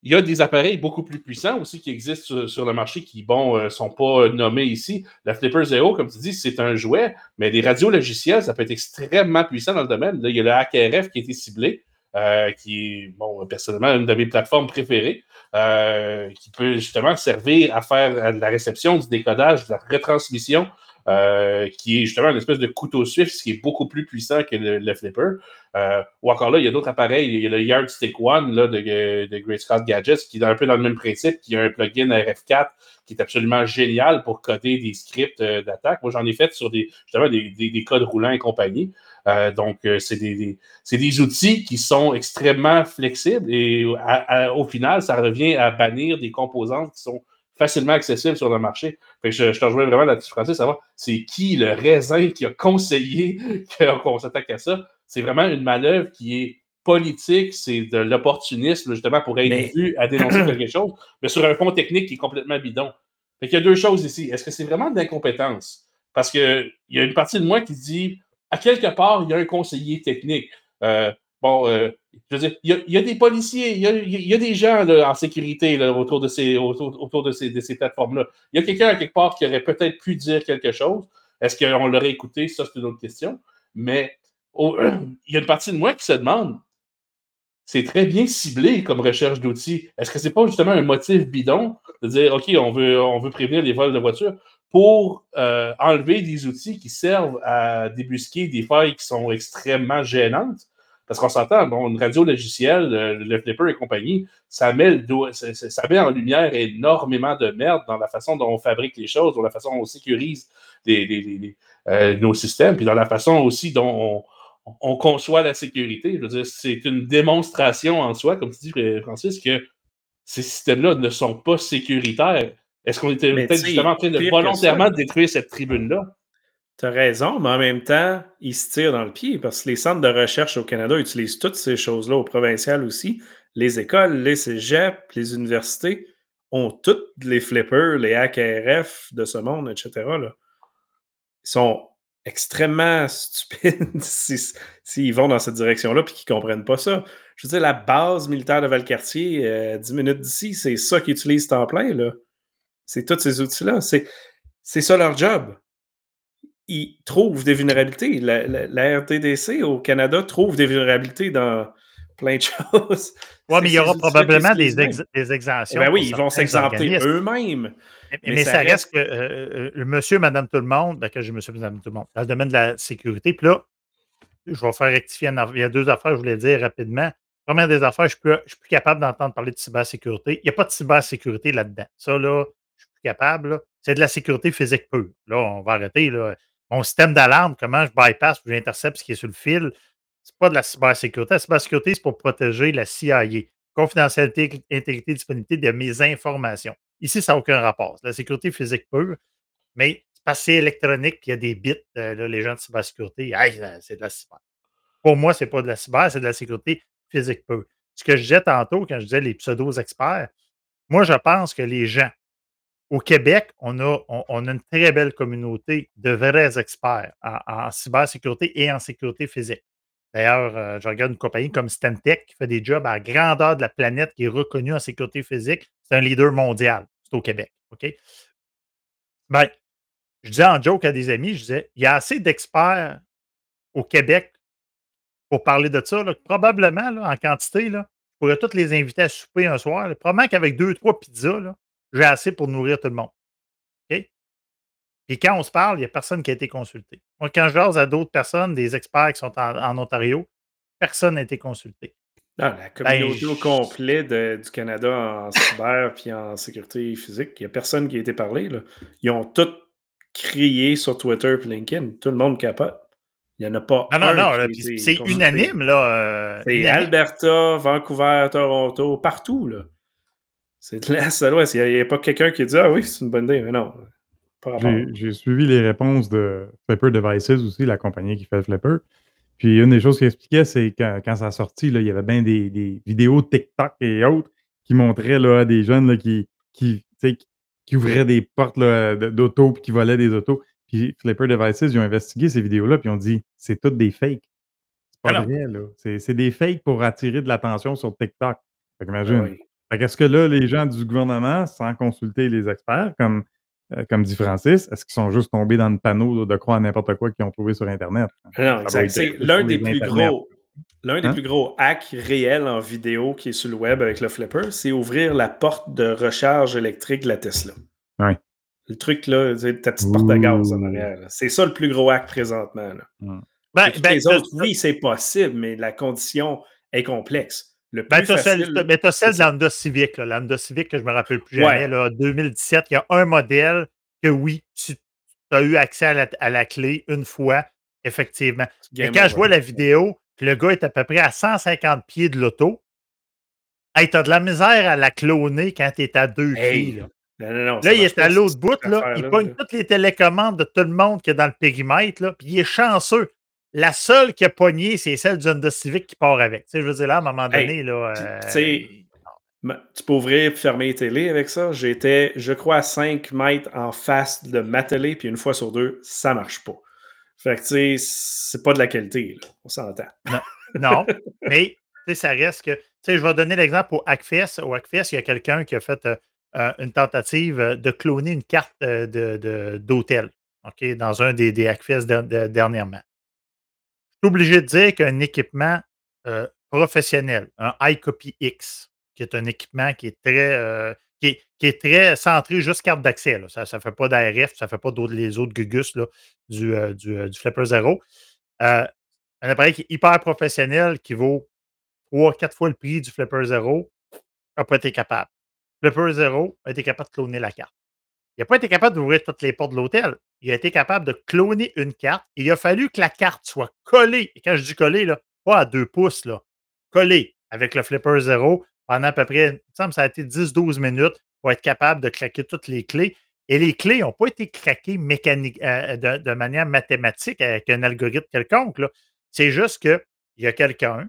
A: il y a des appareils beaucoup plus puissants aussi qui existent sur, le marché qui, bon, ne euh, sont pas nommés ici. La Flipper Zero, comme tu dis, c'est un jouet, mais des radios logiciels, ça peut être extrêmement puissant dans le domaine. il y a le HackRF qui a été ciblé, euh, qui est, bon, personnellement, une de mes plateformes préférées, euh, qui peut justement servir à faire de la réception, du décodage, de la retransmission euh, qui est justement une espèce de couteau suisse qui est beaucoup plus puissant que le, flipper. Ou encore là, il y a d'autres appareils. Il y a le Yardstick One là, de, de Great Scott Gadgets qui est un peu dans le même principe, qui a un plugin RF4 qui est absolument génial pour coder des scripts d'attaque. Moi, j'en ai fait sur des, justement des, des, codes roulants et compagnie. Donc, c'est des, des, outils qui sont extrêmement flexibles et au final, ça revient à bannir des composantes qui sont facilement accessible sur le marché. je, te rejoins vraiment là-dessus, Francis, savoir c'est qui le raisin qui a conseillé qu'on s'attaque à ça? C'est vraiment une manœuvre qui est politique, c'est de l'opportunisme, justement, pour être vu à dénoncer quelque chose, mais sur un fond technique qui est complètement bidon. Fait qu'il y a deux choses ici. Est-ce que c'est vraiment de l'incompétence? Parce qu'il y a une partie de moi qui dit, à quelque part, il y a un conseiller technique. Euh, bon, euh, je veux dire, il y, a, des policiers, il y a, des gens en sécurité autour de ces, autour, de ces, ces plateformes-là. Il y a quelqu'un à quelque part qui aurait peut-être pu dire quelque chose. Est-ce qu'on l'aurait écouté? Ça, c'est une autre question. Mais il y a une partie de moi qui se demande c'est très bien ciblé comme recherche d'outils. Est-ce que ce n'est pas justement un motif bidon de dire OK, on veut, on veut prévenir les vols de voitures? Pour euh, enlever des outils qui servent à débusquer des failles qui sont extrêmement gênantes? Parce qu'on s'entend, bon, une radio logicielle, le, Flipper et compagnie, ça met, met en lumière énormément de merde dans la façon dont on fabrique les choses, dans la façon dont on sécurise euh, nos systèmes, puis dans la façon aussi dont on, conçoit la sécurité. C'est une démonstration en soi, comme tu dis, Francis, que ces systèmes-là ne sont pas sécuritaires. Est-ce qu'on était peut-être justement en train de volontairement détruire cette tribune-là?
B: Tu as raison, mais en même temps, ils se tirent dans le pied parce que les centres de recherche au Canada utilisent toutes ces choses-là, au provincial aussi. Les écoles, les cégeps, les universités ont toutes les flippers, les HRF de ce monde, etc. Ils sont extrêmement stupides s'ils vont dans cette direction-là et qu'ils ne comprennent pas ça. Je veux dire, la base militaire de Valcartier, 10 euh, minutes d'ici, c'est ça qu'ils utilisent en plein. C'est tous ces outils-là. C'est ça leur job ils trouvent des vulnérabilités. La, RTDC au Canada trouve des vulnérabilités dans plein de choses.
D: Oui, mais il y aura probablement des, des, exemptions.
B: Ben oui, ils vont s'exempter eux-mêmes.
D: Mais, ça, reste, que euh, euh, monsieur, madame, tout le monde, ben, que monsieur, madame, tout le monde, dans le domaine de la sécurité, puis là, je vais faire rectifier. Il y a deux affaires je voulais dire rapidement. Première des affaires, je ne suis plus capable d'entendre parler de cybersécurité. Il n'y a pas de cybersécurité là-dedans. Ça, là, capable. C'est de la sécurité physique pure. Là, on va arrêter. Là. Mon système d'alarme, comment je bypass ou j'intercepte ce qui est sur le fil, c'est pas de la cybersécurité. La cybersécurité, c'est pour protéger la CIA. Confidentialité, intégrité, disponibilité de mes informations. Ici, ça n'a aucun rapport. C'est la sécurité physique pure, mais c'est passé électronique, il y a des bits, euh, les gens de cybersécurité, c'est de la cyber. Pour moi, ce n'est pas de la cyber, c'est de la sécurité physique pure. Ce que je disais tantôt quand je disais les pseudo-experts, moi, je pense que les gens, au Québec, on a, on, a une très belle communauté de vrais experts en cybersécurité et en sécurité physique. D'ailleurs, euh, je regarde une compagnie comme Stantec qui fait des jobs à grandeur de la planète, qui est reconnue en sécurité physique. C'est un leader mondial. C'est au Québec. OK? Ben, je disais en joke à des amis, je disais, il y a assez d'experts au Québec pour parler de ça. probablement, en quantité, là, je pourrais tous les inviter à souper un soir. Probablement qu'avec deux, trois pizzas, j'ai assez pour nourrir tout le monde. Et quand on se parle, il n'y a personne qui a été consulté. Moi, quand je jase à d'autres personnes, des experts qui sont en, Ontario, personne n'a été consulté.
B: Non, la ben, communauté au complet du Canada en cyber puis en sécurité physique, il n'y a personne qui a été parlé. Là. Ils ont tous crié sur Twitter et LinkedIn. Tout le monde capable. Il n'y en a pas.
D: Non, non, non. C'est unanime, là.
B: Euh, c'est Alberta, Vancouver, Toronto, partout, là. C'est de l'Est à l'Ouest. Il n'y a, pas quelqu'un qui dit Ah oui, c'est une bonne idée. Mais non.
C: J'ai suivi les réponses de Flipper Devices aussi, la compagnie qui fait Flipper. Puis une des choses qu'il expliquait, c'est que quand ça a sorti, là, il y avait bien des, vidéos TikTok et autres qui montraient là, des jeunes qui, qui, qui ouvraient des portes d'auto puis qui volaient des autos. Puis Flipper Devices, ils ont investigué ces vidéos-là puis ils ont dit c'est toutes des fakes. C'est pas vrai, là. C'est des fakes pour attirer de l'attention sur TikTok. Fait qu'imagine. Ah Est-ce que là, les gens du gouvernement, sans consulter les experts, comme euh, comme dit Francis, est-ce qu'ils sont juste tombés dans le panneau de croire n'importe quoi qu'ils ont trouvé sur Internet?
B: Non, C'est l'un des plus gros. L'un des hein? plus gros hacks réels en vidéo qui est sur le web avec le flipper, c'est ouvrir la porte de recharge électrique de la Tesla.
C: Oui.
B: Le truc, là, c'est ta petite porte à gaz en arrière. C'est ça le plus gros hack présentement. Ben, ben, les autres, oui, c'est possible, mais la condition est complexe.
D: Le ben, tu as celle, de l'Anda Civic, que je me rappelle plus jamais, là, 2017. Il y a un modèle que oui, tu as eu accès à la, clé une fois, effectivement. Et quand je vois la vidéo, le gars est à peu près à 150 pieds de l'auto, hey, tu as de la misère à la cloner quand tu es à deux pieds. Là, là il est à l'autre bout, là, il pogne toutes les télécommandes de tout le monde qui est dans le périmètre, là, puis il est chanceux. La seule qui a pogné, c'est celle du Honda Civic qui part avec. Tu sais, je veux dire, là, à un moment donné, là.
B: Euh, tu peux ouvrir et fermer les télé avec ça? J'étais, je crois, à 5 mètres en face de ma télé, puis une fois sur deux, ça marche pas. Fait que, tu sais, c'est pas de la qualité, là. On s'entend.
D: Non, non. mais, tu sais, ça reste que. Tu sais, je vais donner l'exemple au Hackfest. Au Hackfest, il y a quelqu'un qui a fait euh, euh, une tentative de cloner une carte d'hôtel, de, OK, dans un des, des Hackfest dernièrement obligé de dire qu'un équipement euh, professionnel, un iCopy X, qui est un équipement qui est très, euh, qui, est, très centré juste carte d'accès. Ça ne fait pas d'ARF, ça ne fait pas d'autres, les autres gugus là, du, euh, du, Flipper Zero. un appareil qui est hyper professionnel, qui vaut 3-4 fois le prix du Flipper Zero, n'a pas été capable. Flipper Zero a été capable de cloner la carte. Il n'a pas été capable d'ouvrir toutes les portes de l'hôtel. Il a été capable de cloner une carte. Il a fallu que la carte soit collée. Et quand je dis collée, pas à deux pouces, collée avec le flipper zéro pendant à peu près, il me semble ça a été 10-12 minutes pour être capable de craquer toutes les clés. Et les clés n'ont pas été craquées mécanique, euh, de, manière mathématique avec un algorithme quelconque. C'est juste qu'il y a quelqu'un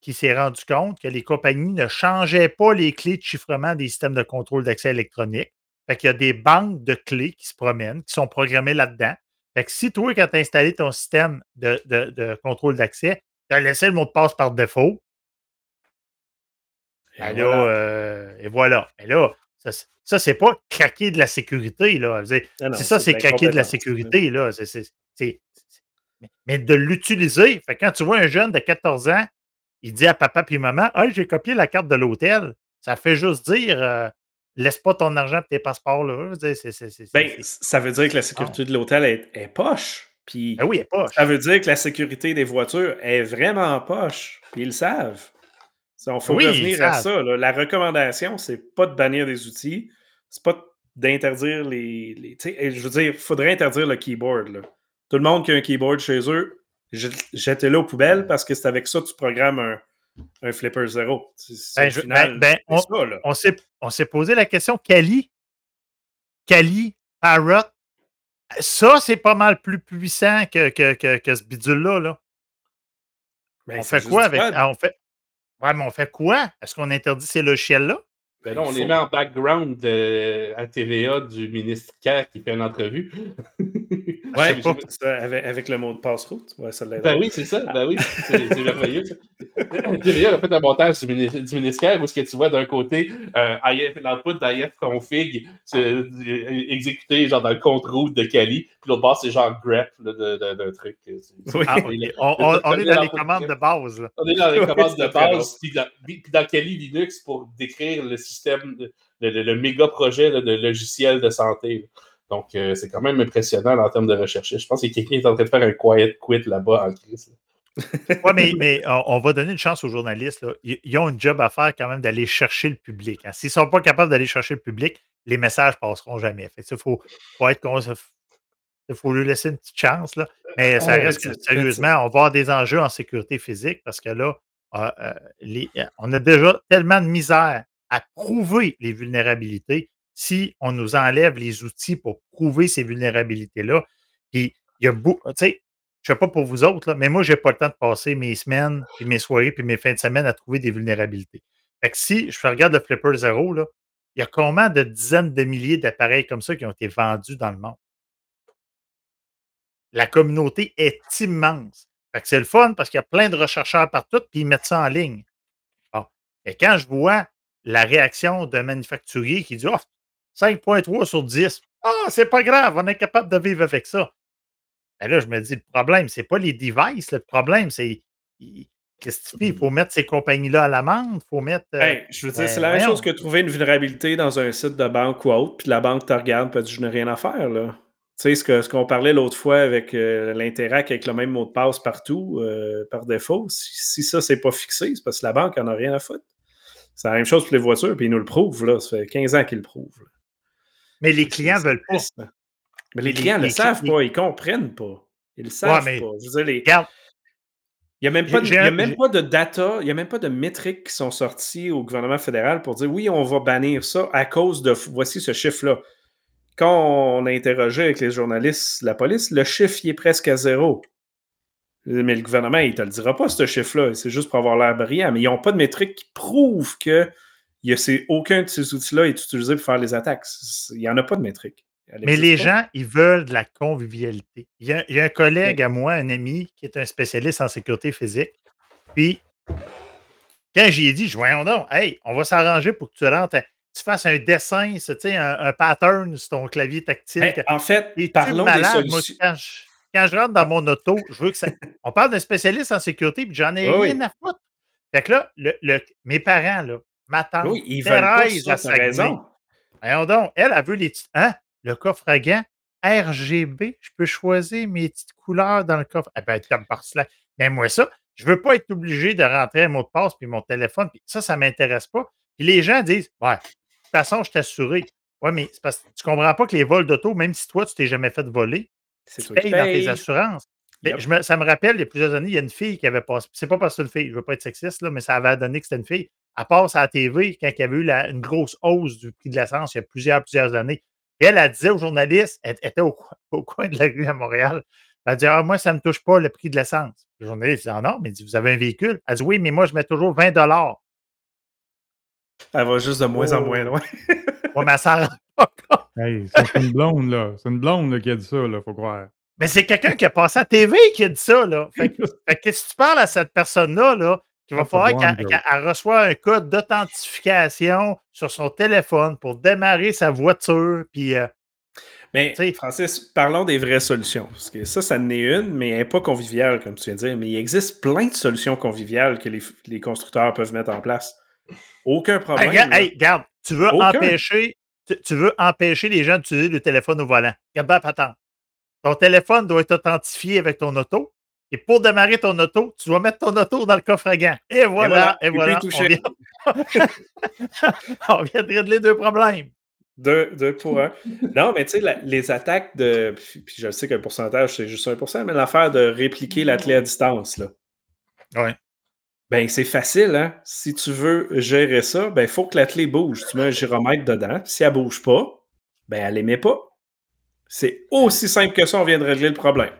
D: qui s'est rendu compte que les compagnies ne changeaient pas les clés de chiffrement des systèmes de contrôle d'accès électronique. Fait qu'il y a des banques de clés qui se promènent, qui sont programmées là-dedans. Fait que si toi, quand tu as installé ton système de, contrôle d'accès, tu as laissé le mot de passe par défaut, et, ben là, euh, et voilà. Et là, ça, ça c'est pas craquer de la sécurité. Là. C'est ça, c'est craquer de la sécurité. Là. mais de l'utiliser. Fait quand tu vois un jeune de 14 ans, il dit à papa et maman Ah, j'ai copié la carte de l'hôtel. Ça fait juste dire euh, laisse pas ton argent et tes passeports là.
B: Ben, ça veut dire que la sécurité de l'hôtel est, poche. Puis
D: Ben oui, est poche.
B: ça veut dire que la sécurité des voitures est vraiment poche. Puis ils le savent. Il faut
D: Oui,
B: revenir à ça. là. La recommandation, c'est pas de bannir des outils, c'est pas d'interdire les. je veux dire, il faudrait interdire le keyboard. là. Tout le monde qui a un keyboard chez eux, jet- jetez-le aux poubelles parce que c'est avec ça que tu programmes un, un flipper zéro.
D: Ben, ben, ben. On s'est, on s'est posé la question, Kali, Kali, Parrot, ça, c'est pas mal plus puissant que, que, que, que ce bidule-là. Là.
B: Ben,
D: on fait quoi avec. ah, on fait, ouais, mais on fait quoi? Est-ce qu'on interdit ces logiciels-là?
A: Ben là, on les met en background de- à TVA du ministre Kerr qui fait une entrevue.
B: Ouais,
A: J'ai-
B: pas ça, avec, avec le mot de passe-route. Ouais, ça l'aide.
A: Ben oui, c'est ça. Ben oui, c'est merveilleux. ça. TVA a fait un montage du, du ministère où ce que tu vois d'un côté euh, l'output d'IF config euh, exécuté genre dans le route de Kali, puis l'autre bord c'est genre grep d'un truc.
B: Oui.
D: Ah, on, on- on est dans les commandes de base. Là.
A: On est dans les commandes de base, puis dans, puis dans Kali Linux pour décrire le système, de- le, le- le méga projet là, de logiciel de santé. là. Donc, euh, c'est quand même impressionnant en termes de recherche. Je pense qu'il y a quelqu'un qui est en train de faire un quiet quit là-bas en crise.
D: Ouais, mais, mais on, va donner une chance aux journalistes. là. Ils, ont une job à faire quand même d'aller chercher le public. hein. S'ils ne sont pas capables d'aller chercher le public, les messages passeront jamais. Il faut, faut être con- Il faut lui laisser une petite chance. Là. Mais ça
B: Ouais,
D: reste que, sérieusement, on va avoir des enjeux en sécurité physique parce que là, euh, les- euh, on a déjà tellement de misère à prouver les vulnérabilités si on nous enlève les outils pour prouver ces vulnérabilités-là. Puis, il y a beaucoup, tu sais, je ne sais pas pour vous autres, là, mais moi, je n'ai pas le temps de passer mes semaines, puis mes soirées, puis mes fins de semaine à trouver des vulnérabilités. Fait que si je regarde le Flipper Zero, là, il y a combien de dizaines de milliers d'appareils comme ça qui ont été vendus dans le monde? La communauté est immense. Fait que c'est le fun parce qu'il y a plein de rechercheurs partout, puis ils mettent ça en ligne. Bon. Et quand je vois la réaction d'un manufacturier qui dit oh, 5.3 sur 10, ah, c'est pas grave, on est capable de vivre avec ça. Ben là, je me dis, le problème, c'est pas les devices, le problème, c'est qu'est-ce que tu fais? Il faut mettre ces compagnies-là à l'amende, il faut mettre. euh,
B: Hey, je veux dire,
D: ben,
B: c'est la même
D: voyons.
B: chose que trouver une vulnérabilité dans un site de banque ou autre, puis la banque te regarde, puis Je n'ai rien à faire. là. Tu sais, ce qu'on ce qu'on parlait l'autre fois avec euh, l'Interac avec le même mot de passe partout, euh, par défaut, si, si ça, c'est pas fixé, c'est parce que la banque en a rien à foutre. C'est la même chose pour les voitures, puis ils nous le prouvent. Là. Ça fait 15 ans qu'ils le prouvent. là.
D: mais les clients
B: C'est-
D: veulent pas.
B: Mais les
D: Les-
B: clients ne le savent
D: les-
B: pas, ils comprennent pas. Ils le savent
D: mais-
B: pas. Je veux dire, les,
D: Regarde,
B: il n'y a même, pas de,
D: J'ai-
B: il y a même pas de data, il n'y a même pas de métriques qui sont sorties au gouvernement fédéral pour dire oui, on va bannir ça à cause de voici ce chiffre-là. Quand on a interrogé avec les journalistes, la police, le chiffre il est presque à zéro. Mais le gouvernement, il ne te le dira pas, ce chiffre-là. C'est juste pour avoir l'air brillant. Mais ils n'ont pas de métriques qui prouvent que y a ces- aucun de ces outils-là est utilisé pour faire les attaques. Il n'y en a pas de métriques. Elle
D: Mais les
B: pas.
D: gens, ils veulent de la convivialité. Il y a, il y a un collègue à moi, un ami, qui est un spécialiste en sécurité physique. Puis, quand j'y ai dit, voyons donc, hey, on va s'arranger pour que tu rentres, tu fasses un dessin, un, un pattern sur ton clavier tactile.
B: Hey, en fait, parlons des
D: malade? Moi,
B: solutions.
D: Quand, je, rentre dans mon auto, je veux que ça. On parle d'un spécialiste en sécurité, puis j'en ai
B: Oui,
D: rien
B: oui.
D: à foutre. Fait que là, le- le- mes parents, là, ma tante,
B: Oui, ils
D: Thérèse à Saguenay,
B: raison.
D: Voyons donc, elle, elle veut les petites. Hein? Le coffre à gants RGB, je peux choisir mes petites couleurs dans le coffre. Eh ben, comme par cela. Mais moi, ça, je veux pas être obligé de rentrer un mot de passe puis mon téléphone. Puis ça, ça m'intéresse pas. Puis les gens disent, ouais, de toute façon, je t'assurais. Ouais, mais c'est parce que tu comprends pas que les vols d'auto, même si toi, tu t'es jamais fait voler,
B: C'est
D: tu
B: toi qui
D: payes dans tes assurances. Mais
B: Yep.
D: je me- ça me rappelle, il y a plusieurs années, il y a une fille qui avait passé. C'est pas parce que c'est une fille, je veux pas être sexiste, là, mais ça avait donné que c'était une fille. Elle passe à la TV quand il y avait eu la- une grosse hausse du prix de l'essence il y a plusieurs, plusieurs années. Et elle, elle disait aux journalistes, elle était au, coin- au coin de la rue à Montréal. Elle dit Ah, moi, ça ne me touche pas le prix de l'essence. Le journaliste dit Ah non, mais il dit, vous avez un véhicule. Elle dit Oui, mais moi, je mets toujours 20 dollars.
B: Elle va juste de moins en
D: Oh.
B: moins loin.
D: Ouais, mais elle s'en rend pas compte.
C: Hey, c'est une blonde, là. C'est une blonde là, qui a dit ça, là, faut croire.
D: Mais c'est quelqu'un qui a passé à la TV qui a dit ça. Là. Fait, que, fait que si tu parles à cette personne-là, là, qu'il va
C: Ah,
D: falloir qu'elle reçoit un code d'authentification sur son téléphone pour démarrer sa voiture. Puis, euh,
B: Mais Francis, parlons des vraies solutions. Parce que ça, ça en est une, mais elle n'est pas conviviale, comme tu viens de dire. Mais il existe plein de solutions conviviales que les, les constructeurs peuvent mettre en place. Aucun problème.
D: Hey, regarde, hey, regarde, tu veux
B: Aucun.
D: empêcher. Tu, tu veux empêcher les gens d'utiliser le téléphone au volant. Regarde bien, patente. ton téléphone doit être authentifié avec ton auto. Et pour démarrer ton auto, tu dois mettre ton auto dans le coffre à gants. Et voilà, et voilà. On, vient... on vient de régler deux problèmes.
B: Deux, deux pour un. Non, mais tu sais, les attaques de. Puis je sais le pourcentage, c'est juste 1%, mais l'affaire de répliquer l'athlète à distance, là.
D: Ouais.
B: Ben, c'est facile, hein? Si tu veux gérer ça, ben, il faut que l'athlète bouge. Tu mets un gyromètre dedans. Si elle ne bouge pas, ben, elle l'émet pas. C'est aussi simple que ça, on vient de régler le problème.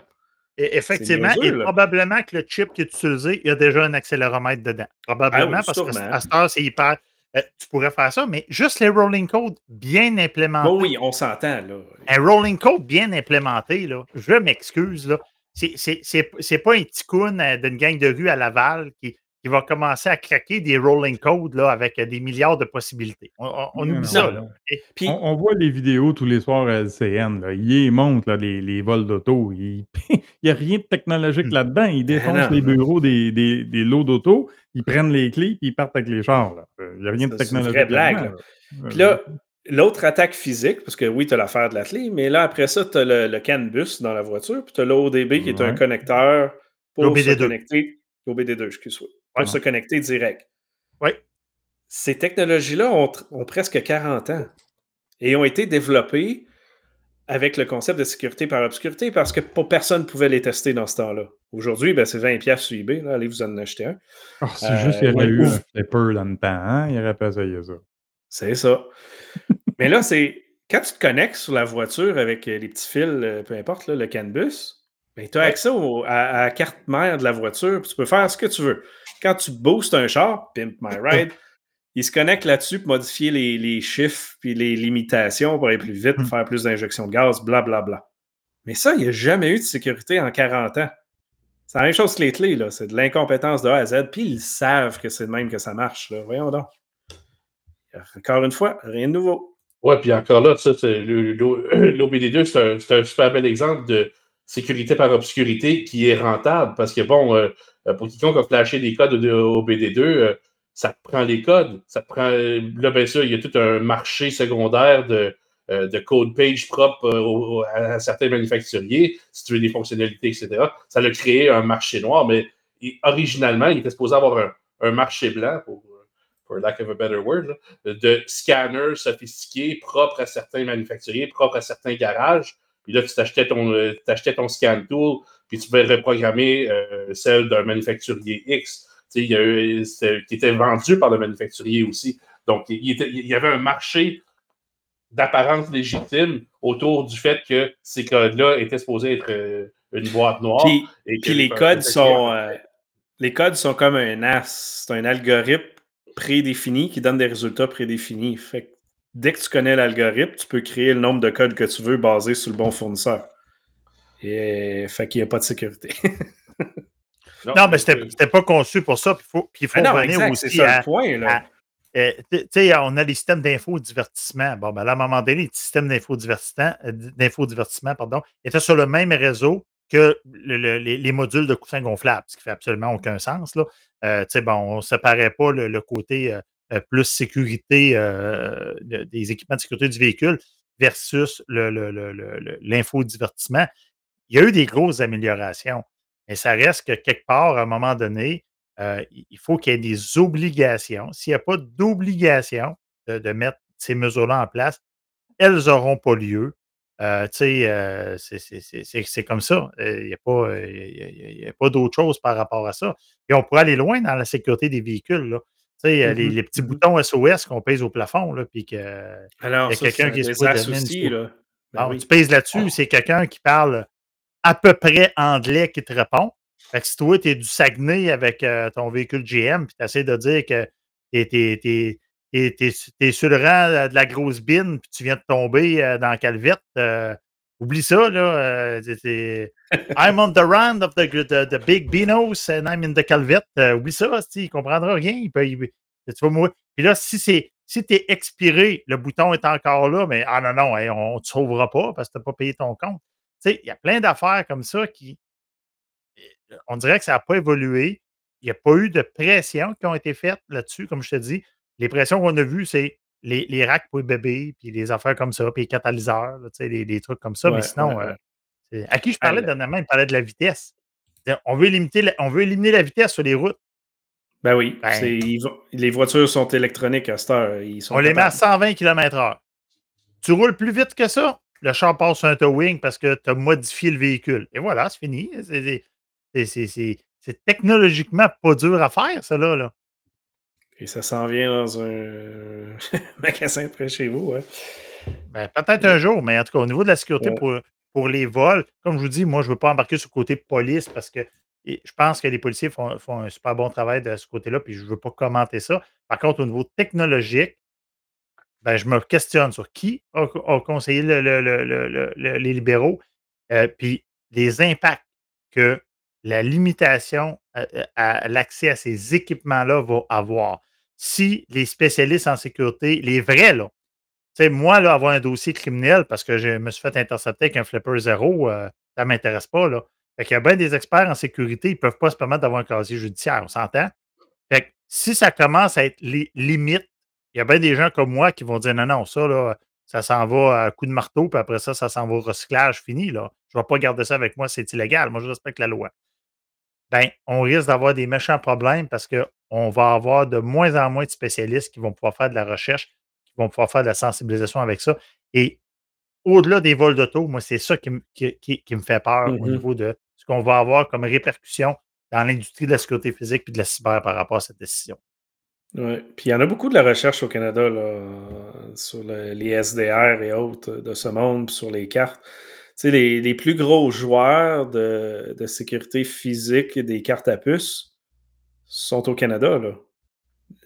D: Et effectivement, et probablement que le chip qui est utilisé, il y a déjà un accéléromètre dedans. Probablement, ah parce que à cette heure, c'est hyper. Euh, tu pourrais faire ça, mais juste les rolling codes bien implémentés.
B: oui, on s'entend, là.
D: Un rolling code bien implémenté, là. Je m'excuse, là. C'est pas un ticoun euh, d'une gang de rue à Laval qui, qui va commencer à craquer des rolling codes là, avec des milliards de possibilités. On, oublie ça. Là.
C: puis, on, voit les vidéos tous les soirs à LCN. Là. Ils montrent les, les, vols d'auto. Il n'y a rien de technologique hmm. là-dedans. Ils défoncent les bureaux des, des, des lots d'auto, ils prennent les clés et ils partent avec les chars. Il n'y a rien de technologique. C'est
B: blague. Puis là, L'autre attaque physique, parce que oui, tu as l'affaire de l'athlète, mais là, après ça, tu as le, le CAN-bus dans la voiture, puis tu as l'ODB qui est un connecteur pour se connecter. OBD2, excuse-moi pour se connecter direct.
D: Oui.
B: Ces technologies-là ont, presque 40 ans et ont été développées avec le concept de sécurité par obscurité parce que pas personne ne pouvait les tester dans ce temps-là. Aujourd'hui, ben, c'est 20$ sur eBay. Là. Allez vous en acheter un.
C: Oh, c'est juste qu'il y aurait eu un flipper dans le temps. Hein? Il aurait pas essayé ça.
B: C'est ça. Mais là, c'est quand tu te connectes sur la voiture avec les petits fils, euh, peu importe, le canbus, ben, tu as accès à, la carte mère de la voiture, tu peux faire ce que tu veux. Quand tu boostes un char, Pimp My Ride, il se connecte là-dessus pour modifier les, chiffres puis les limitations pour aller plus vite, pour hmm. faire plus d'injections de gaz, blablabla. Bla, bla. Mais ça, il n'y a jamais eu de sécurité en 40 ans. C'est la même chose que les clés, là. C'est de l'incompétence de A à Z, puis ils savent que c'est de même que ça marche, là. Voyons donc. Encore une fois, rien de nouveau.
A: Ouais, puis encore là, l'OBD2, c'est un super bel exemple de sécurité par obscurité qui est rentable parce que, bon, euh, euh, pour quiconque a flashé des codes au BD2, euh, ça prend les codes. Ça prend, là, bien sûr, il y a tout un marché secondaire de, de code page propre à, certains manufacturiers, si tu veux des fonctionnalités, etc. Ça a créé un marché noir, mais originalement, il était supposé avoir un, marché blanc, pour, lack of a better word, de scanners sophistiqués propres à certains manufacturiers, propres à certains garages puis là, tu t'achetais ton, euh, ton scan tool, puis tu pouvais reprogrammer euh, celle d'un manufacturier X, qui était vendu par le manufacturier aussi. Donc, il, y avait un marché d'apparence légitime autour du fait que ces codes-là étaient supposés être euh, une boîte noire.
B: Puis, et puis les codes sont les codes sont comme un as, c'est un algorithme prédéfini qui donne des résultats prédéfinis. Fait dès que tu connais l'algorithme, tu peux créer le nombre de codes que tu veux basé sur le bon fournisseur. Et fait qu'il n'y a pas de sécurité.
D: non, mais c'était pas conçu pour ça. il faut, il faut revenir aussi ça, le point, là. Euh, on a des systèmes d'infodivertissement. Bon, ben là, à un moment donné, les systèmes d'infodivertissement, euh, pardon, étaient sur le même réseau que les, modules de coussins gonflables, ce qui fait absolument aucun sens. Là. Euh, bon, on ne séparait pas le, côté euh, plus sécurité euh, des équipements de sécurité du véhicule versus l'infodivertissement. Il y a eu des grosses améliorations, mais ça reste que quelque part, à un moment donné, euh, il faut qu'il y ait des obligations. S'il n'y a pas d'obligation de, mettre ces mesures-là en place, elles n'auront pas lieu. c'est comme ça. Il n'y a pas, d'autre chose par rapport à ça. Et on pourrait aller loin dans la sécurité des véhicules. Euh, les, mmh les, petits mmh boutons SOS qu'on pèse au plafond, là, puis que
B: Alors, y a quelqu'un qui est associé, là.
D: Ben tu pèses là-dessus, c'est quelqu'un qui parle à peu près anglais qui te répond. Fait que si toi, tu es du Saguenay avec euh, ton véhicule GM, puis tu essaies de dire que tu es, sur le rang de la grosse bine, puis tu viens de tomber euh, dans la calvette, Oublie ça, là. Euh, I'm on the run of the, the, big Beanos and I'm in the calvette. Euh, oublie ça, il ne comprendra rien. Il peut, tu vas mourir. Puis là, si c'est si tu es expiré, le bouton est encore là, mais ah non, non, on ne te sauvera pas parce que tu n'as pas payé ton compte. Tu sais, il y a plein d'affaires comme ça qui. Euh, on dirait que ça n'a pas évolué. Il n'y a pas eu de pression qui ont été faites là-dessus, comme je te dis. Les pressions qu'on a vues, c'est les, les racks pour les bébés, puis les affaires comme ça, puis les catalyseurs, les, trucs comme ça. mais sinon, euh, À qui je parlais dernièrement, il parlait de la vitesse. On veut, limiter on veut éliminer la vitesse sur les routes.
B: Ben oui. Ben les voitures sont électroniques à cette heure.
D: on les met à 120 km/h. Tu roules plus vite que ça, le char passe sur un towing parce que tu as modifié le véhicule. Et voilà, c'est fini. C'est technologiquement pas dur à faire, ça là.
B: Et ça s'en vient dans un magasin près chez vous,
D: ben, peut-être un jour, mais en tout cas, au niveau de la sécurité pour, pour les vols, comme je vous dis, moi, je ne veux pas embarquer sur le côté police parce que je pense que les policiers font, un super bon travail de ce côté-là, puis je ne veux pas commenter ça. Par contre, au niveau technologique, ben, je me questionne sur qui a, conseillé les libéraux, euh, puis les impacts que la limitation euh, euh, à, l'accès à ces équipements-là va avoir. Si les spécialistes en sécurité, les vrais, là, sais, moi, là, avoir un dossier criminel parce que je me suis fait intercepter avec un flipper zéro, ça ne m'intéresse pas. Là. Y a bien des experts en sécurité, ils ne peuvent pas se permettre d'avoir un casier judiciaire, on s'entend? Fait que si ça commence à être limite, il y a bien des gens comme moi qui vont dire non, non, ça, ça s'en va à coup de marteau, puis après ça, ça s'en va au recyclage fini. Là. Je ne vais pas garder ça avec moi, c'est illégal. Moi, je respecte la loi. Ben, on risque d'avoir des méchants problèmes parce qu'on va avoir de moins en moins de spécialistes qui vont pouvoir faire de la recherche, qui vont pouvoir faire de la sensibilisation avec ça. Et au-delà des vols d'auto, moi, c'est ça qui, me fait peur au mmh niveau de ce qu'on va avoir comme répercussion dans l'industrie de la sécurité physique et de la cyber par rapport à cette décision.
B: Oui, puis il y en a beaucoup de la recherche au Canada sur les SDR et autres de ce monde, sur les cartes. Sais, les, plus gros joueurs de, sécurité physique des cartes à puces sont au Canada. Là.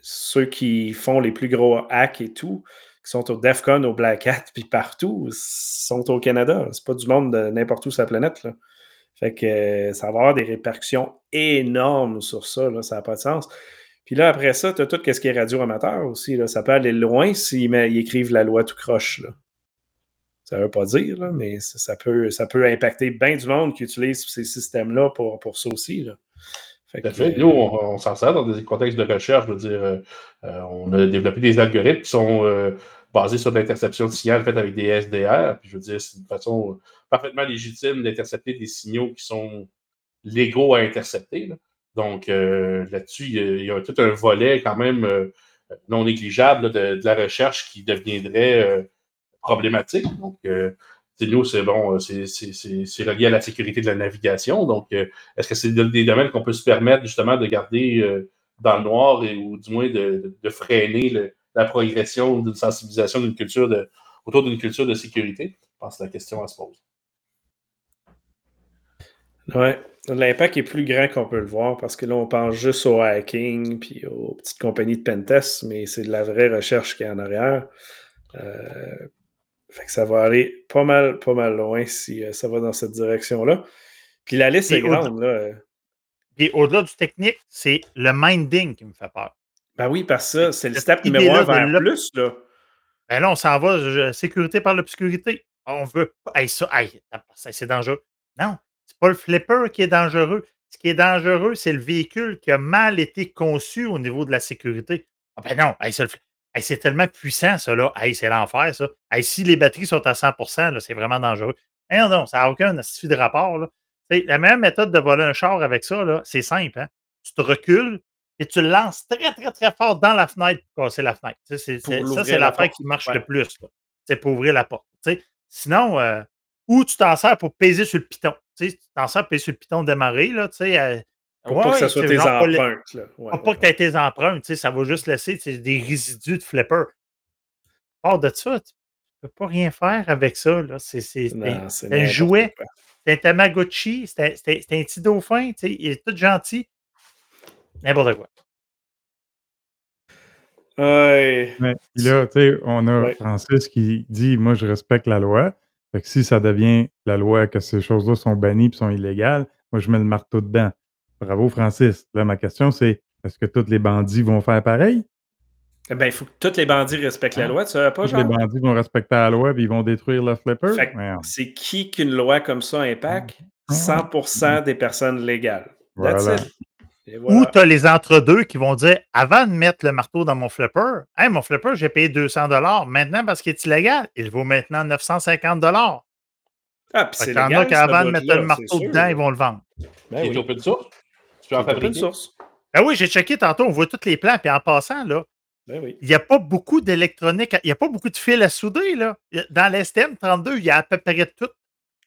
B: Ceux qui font les plus gros hacks et tout, qui sont au DEFCON, au Black Hat, puis partout, sont au Canada. C'est pas du monde de n'importe où sur la planète. Fait que euh, ça va avoir des répercussions énormes sur ça, là, ça n'a pas de sens. Puis là, après ça, tu as tout ce qui est radio amateur aussi. Là. Ça peut aller loin s'ils écrivent la loi tout croche. Là. Ça ne veut pas dire, là, mais ça, peut, ça peut impacter bien du monde qui utilise ces systèmes-là pour, pour ça aussi. Là.
A: Fait Nous, on, s'en sert dans des contextes de recherche. Je veux dire, euh, euh, on a développé des algorithmes qui sont basés sur l'interception de signal faite avec des SDR. Puis je veux dire, c'est une façon parfaitement légitime d'intercepter des signaux qui sont légaux à intercepter. Donc euh, là-dessus, il, y a tout un volet quand même euh, non négligeable de, la recherche qui deviendrait euh, problématique. Donc, nous, c'est bon, c'est relié à la sécurité de la navigation. Donc, est-ce que c'est des domaines qu'on peut se permettre justement de garder dans le noir et, ou du moins de, freiner la progression d'une sensibilisation d'une culture de, autour d'une culture de sécurité? Je pense que la question à se pose.
B: Oui, l'impact est plus grand qu'on peut le voir parce que là, on pense juste au hacking puis aux petites compagnies de pentest, mais c'est de la vraie recherche qui est en arrière. Euh, fait que ça va aller pas mal, pas mal loin si euh, ça va dans cette direction-là. Puis la liste est grande. Là.
D: Et au-delà du technique, c'est le minding qui me fait peur.
B: Ben oui, parce que c'est le step numéro un vers plus. Là.
D: Ben là, on s'en va, sécurité par l'obscurité. On veut. Hey, ça, c'est dangereux. Non, c'est pas le flipper qui est dangereux. Ce qui est dangereux, c'est le véhicule qui a mal été conçu au niveau de la sécurité. Ah ben non, c'est tellement puissant, ça, là. c'est l'enfer, ça. si les batteries sont à 100% c'est vraiment dangereux. non, non, ça n'a aucun de rapport. Là. La meilleure méthode de voler un char avec ça, c'est simple. Hein. Tu te recules et tu le lances très, très, très fort dans la fenêtre pour casser la fenêtre. ça, c'est l'affaire qui marche le plus. C'est pour ouvrir la porte. Sinon, euh, ou tu t'en sers pour peser sur le piton tu t'en sors, puis sur le piton démarrer, là, tu sais. Euh,
B: pour pas que ça soit tes empreintes. Là.
D: pas que tu aies tes empreintes, tu sais, ça va juste laisser des résidus de flipper. Hors de ça, tu peux pas rien faire avec ça. C'est un jouet. C'est un Tamagotchi, c'est un, petit dauphin, tu sais, il est tout gentil. N'importe quoi.
B: Ouais.
C: Mais là, tu sais, on a Francis qui dit Moi, je respecte la loi. Fait que si ça devient la loi que ces choses-là sont bannies et sont illégales, moi, je mets le marteau dedans. Bravo, Francis. Là, ma question, c'est est-ce que tous les bandits vont faire pareil?
B: Eh bien, il faut que tous les bandits respectent la ah. loi, tu sais pas,
C: Tous les bandits vont respecter la loi et ils vont détruire le flipper?
B: C'est qui qu'une loi comme ça impacte? 100% ah. des personnes légales. That's it.
D: Ou tu as les entre-deux qui vont dire avant de mettre le marteau dans mon flipper, hey, mon flipper, j'ai payé 200 Maintenant, parce qu'il est illégal, il vaut maintenant 950
B: Ah, puis c'est
D: y en
B: légal,
D: a qui, avant de mettre le marteau dedans, ils vont le vendre.
B: Ben
A: Il est
B: oui.
A: source. Tu en
B: open
A: fabriquer?
B: source.
D: Ah oui, j'ai checké tantôt, on voit tous les plans, puis en passant, là,
B: Ben oui.
D: il n'y a pas beaucoup d'électronique, il n'y a pas beaucoup de fils à souder. Là. Dans l'STM32, il y a à peu près tout.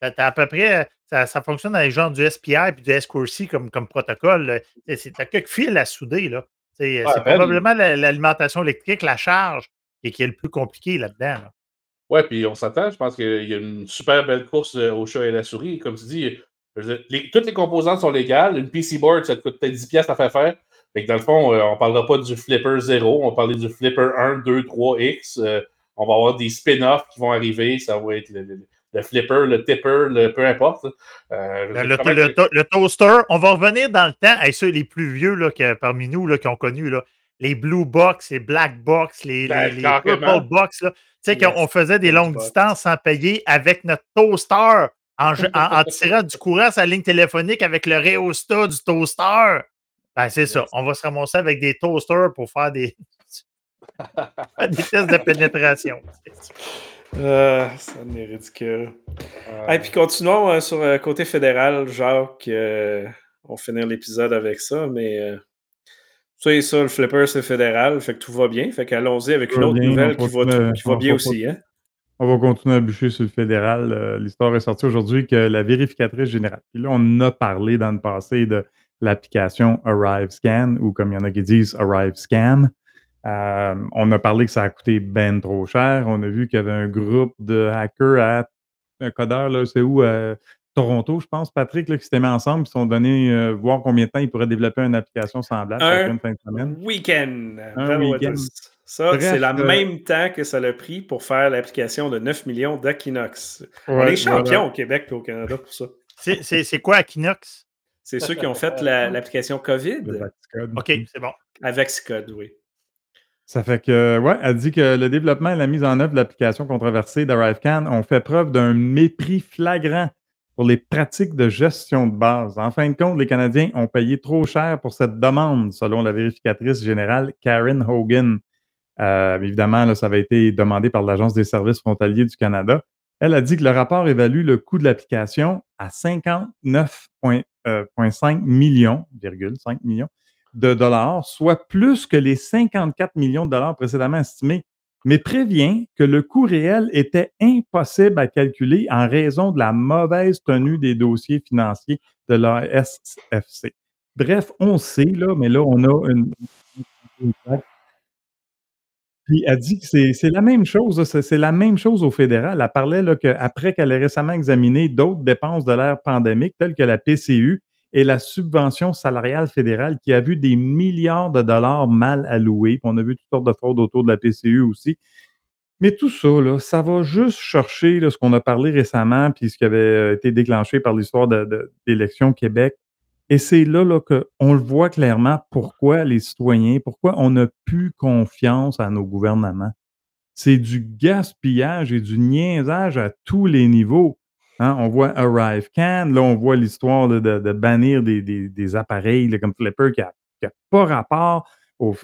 D: T'as- à peu près, ça, ça fonctionne avec genre du SPI et du SQRC comme, comme protocole. c'est- T'as quelques fils à souder. là. C'est
A: ben,
D: probablement la- l'alimentation électrique, la charge, et qui est le plus compliqué là-dedans. là.
A: Ouais, puis on s'entend, je pense qu'il y a une super belle course euh, au chat et à la souris. Comme tu dis, les- toutes les composantes sont légales. Une PC board, ça te coûte peut-être 10$ piastres à faire faire. Fait que dans le fond, euh, on ne parlera pas du Flipper 0, on va parler du Flipper 1, 2, 3X. Euh, on va avoir des spin-offs qui vont arriver. Ça va être le, le- le Flipper, le Tipper, le, peu importe. Euh, veux
D: Le, to- toaster, on va revenir dans le temps. Hey, ceux les plus vieux là, que- parmi nous là, qui ont connu là, les Blue Box, les Black Box, les,
A: Ben,
D: les, les
A: carrément.
D: Purple Box. Tu sais,
B: Yes.
D: qu'on faisait des longues distances sans payer avec notre toaster en, je- en- en tirant du courant sa ligne téléphonique avec le réostat du toaster. Ben, c'est ça. On va se ramasser avec des toasters pour faire des, des tests de pénétration.
B: Euh, ça en est ridicule.
A: Euh,
B: Et puis continuons euh, sur le côté fédéral, Jacques. euh, on va finir l'épisode avec ça, mais euh, tu sais, ça, le flipper, c'est fédéral, fait que tout va bien. Fait qu'allons-y avec une autre
C: bien,
B: nouvelle qui va, qui va bien aussi. Hein?
C: On va continuer à bûcher sur le fédéral. Euh, L'histoire est sortie aujourd'hui que la vérificatrice générale, puis là, on a parlé dans le passé de l'application ArriveScan, ou comme il y en a qui disent ArriveScan. Euh, on a parlé que ça a coûté ben trop cher. On a vu qu'il y avait un groupe de hackers à un codeur, là, c'est où? À Toronto, je pense, Patrick, là, qui s'étaient mis ensemble, qui se sont donné euh, voir combien de temps ils pourraient développer une application semblable
B: Un
C: une fin de semaine.
B: Week-end.
C: Un week-end.
B: Ça, c'est le
C: euh,
B: même temps que ça l'a pris pour faire l'application de 9 millions d'Aquinox. on est champions
C: voilà.
B: au Québec et au Canada pour ça.
D: C'est- C'est c'est quoi Akinox?
B: C'est ceux qui ont fait la- l'application COVID
C: Le Vaxcode.
D: OK, c'est bon.
B: avec Scud, oui.
C: Ça fait que, ouais, elle dit que le développement et la mise en œuvre de l'application controversée d'ArriveCan ont fait preuve d'un mépris flagrant pour les pratiques de gestion de base. En fin de compte, les Canadiens ont payé trop cher pour cette demande, selon la vérificatrice générale Karen Hogan. Euh, évidemment, ça avait été demandé par l'Agence des services frontaliers du Canada. Elle a dit que le rapport évalue le coût de l'application à 59,5 millions, virgule, 5 millions de dollars, soit plus que les 54 millions de dollars précédemment estimés, mais prévient que le coût réel était impossible à calculer en raison de la mauvaise tenue des dossiers financiers de la SFC. Bref, on sait, là, mais là, on a une. Puis elle dit que c'est la même chose, c'est la même chose au fédéral. Elle parlait qu'après qu'elle ait récemment examiné d'autres dépenses de l'ère pandémique, telles que la PCU et la subvention salariale fédérale, qui a vu des milliards de dollars mal alloués. Puis On a vu toutes sortes de fraudes autour de la PCU aussi. Mais tout ça, là, ça va juste chercher ce qu'on a parlé récemment, puis ce qui avait euh, été déclenché par l'histoire de- de- d'élections au Québec. Et c'est là, qu'on le voit clairement pourquoi les citoyens, pourquoi on n'a plus confiance à nos gouvernements. C'est du gaspillage et du niaisage à tous les niveaux. Hein, on voit ArriveCan, là, on voit l'histoire de, de- bannir des, des- appareils comme Flipper qui n'a pas rapport au,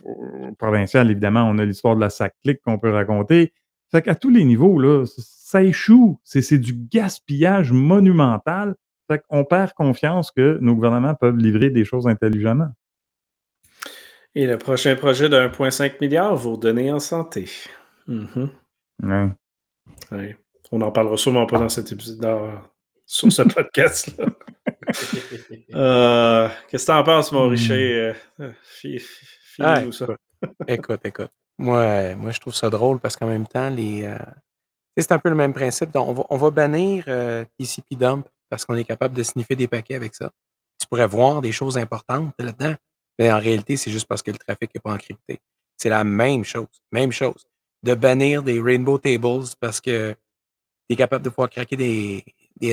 C: provincial, évidemment. On a l'histoire de la SAC-Click qu'on peut raconter. Fait qu'à tous les niveaux, là, ça échoue. C'est du gaspillage monumental. Fait qu'on perd confiance que nos gouvernements peuvent livrer des choses intelligemment.
B: Et le prochain projet de 1,5 milliard, vous donner en santé. Mhm.
C: Ouais.
B: Ouais. On n'en parlera sûrement pas dans cet épisode, dans- sur ce podcast-là. Euh, Qu'est-ce que t'en penses, mon
C: Hmm.
B: Richer? Euh, euh,
E: Ah,
B: ça.
E: Écoute, écoute. Moi, moi, je trouve ça drôle parce qu'en même temps, les, euh, c'est un peu le même principe. Donc, on, va, on va bannir euh, TCP Dump parce qu'on est capable de sniffer des paquets avec ça. Tu pourrais voir des choses importantes là-dedans, mais en réalité, c'est juste parce que le trafic n'est pas encrypté. C'est la même chose. Même chose. De bannir des Rainbow Tables parce que tu es capable de pouvoir craquer des,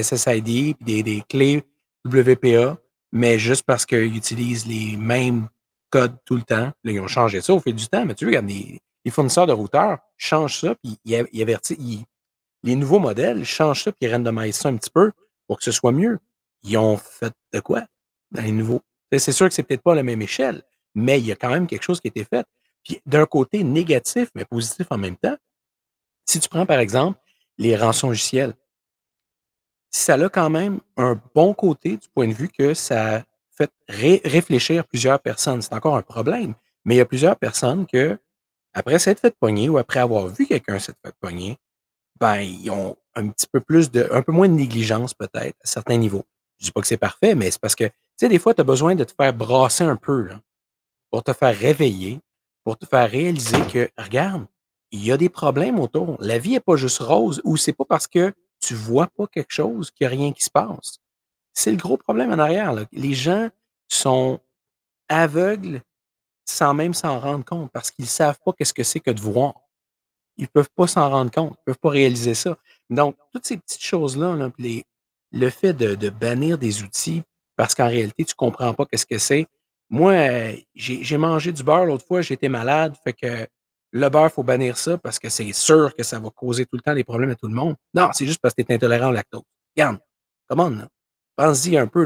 E: SSID des, des clés WPA, mais juste parce qu'ils utilisent les mêmes codes tout le temps. Là, ils ont changé ça au fil du temps, mais tu regardes, les, les fournisseurs de routeurs changent ça, puis ils, avertissent, les nouveaux modèles changent ça, puis ils randomisent ça un petit peu pour que ce soit mieux. Ils ont fait de quoi dans les nouveaux? C'est sûr que c'est peut-être pas la même échelle, mais il y a quand même quelque chose qui a été fait. Puis d'un côté négatif, mais positif en même temps, si tu prends par exemple les rançongiciels, ça a quand même un bon côté du point de vue que ça fait réfléchir plusieurs personnes. C'est encore un problème, mais il y a plusieurs personnes que, après s'être fait pogner ou après avoir vu quelqu'un s'être fait pogner, ben, ils ont un petit peu plus de, un peu moins de négligence peut-être à certains niveaux. Je dis pas que c'est parfait, mais c'est parce que, tu sais, des fois, tu as besoin de te faire brasser un peu, pour te faire réveiller, pour te faire réaliser que, regarde, il y a des problèmes autour. La vie n'est pas juste rose ou c'est pas parce que tu vois pas quelque chose qu'il n'y a rien qui se passe. C'est le gros problème en arrière. Les gens sont aveugles sans même s'en rendre compte parce qu'ils ne savent pas qu'est-ce que c'est que de voir. Ils ne peuvent pas s'en rendre compte, ils ne peuvent pas réaliser ça. Donc, toutes ces petites choses-là, le fait de, bannir des outils parce qu'en réalité, tu ne comprends pas qu'est-ce que c'est. Moi, j'ai mangé du beurre l'autre fois, j'étais malade, fait que le beurre, il faut bannir ça parce que c'est sûr que ça va causer tout le temps des problèmes à tout le monde. Non, c'est juste parce que tu es intolérant au lactose. Regarde, comment Pense-y un peu.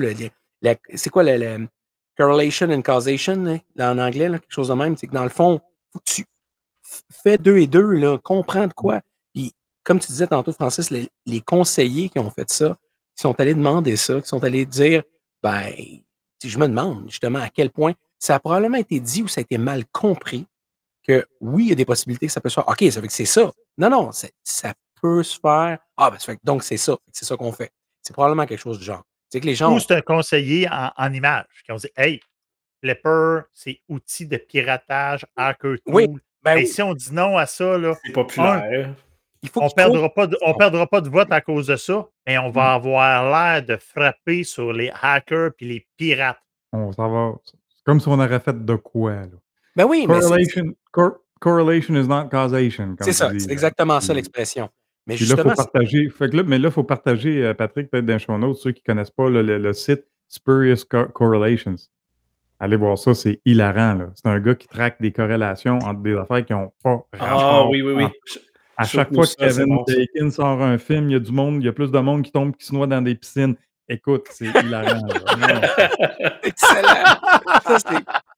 E: c'est quoi le, correlation and causation hein, en anglais, quelque chose de même? C'est que dans le fond, faut que tu fais deux et deux, là, comprends de quoi? Comme tu disais tantôt, Francis, les, conseillers qui ont fait ça, qui sont allés demander ça, qui sont allés dire, ben, je me demande justement à quel point ça a probablement été dit ou ça a été mal compris que oui, il y a des possibilités que ça peut se faire. OK, ça veut que c'est ça. Non, non, ça peut se faire. Ah, ben, donc c'est ça. C'est ça qu'on fait. C'est probablement quelque chose du genre. C'est que les gens.
D: Ou c'est un conseiller en, image qui ont dit Hey, Flipper, c'est outil de piratage, hacker tool.
E: Oui. Ben
D: Et si on dit non à ça, là,
B: c'est populaire.
D: Il faut on ne perdra, pas de, on perdra pas de vote à cause de ça, mais on va mm. avoir l'air de frapper sur les hackers et les pirates.
C: On s'en va. C'est comme si on aurait fait de quoi, là.
E: Ben oui,
C: correlation, mais correlation is not causation.
E: C'est ça, c'est exactement ça l'expression.
C: Mais justement, là, faut partager. Fait que là, mais là, il faut partager, Patrick, peut-être d'un show note, ceux qui ne connaissent pas le, le, site Spurious Correlations. Allez voir ça, c'est hilarant. C'est un gars qui traque des corrélations entre des affaires qui n'ont pas
B: Ah oui, oui, oui.
C: À chaque fois que Kevin Bacon sort un film, il y a du monde, il y a plus de monde qui tombe, qui se noie dans des piscines. Écoute, c'est hilarant.
E: Excellent.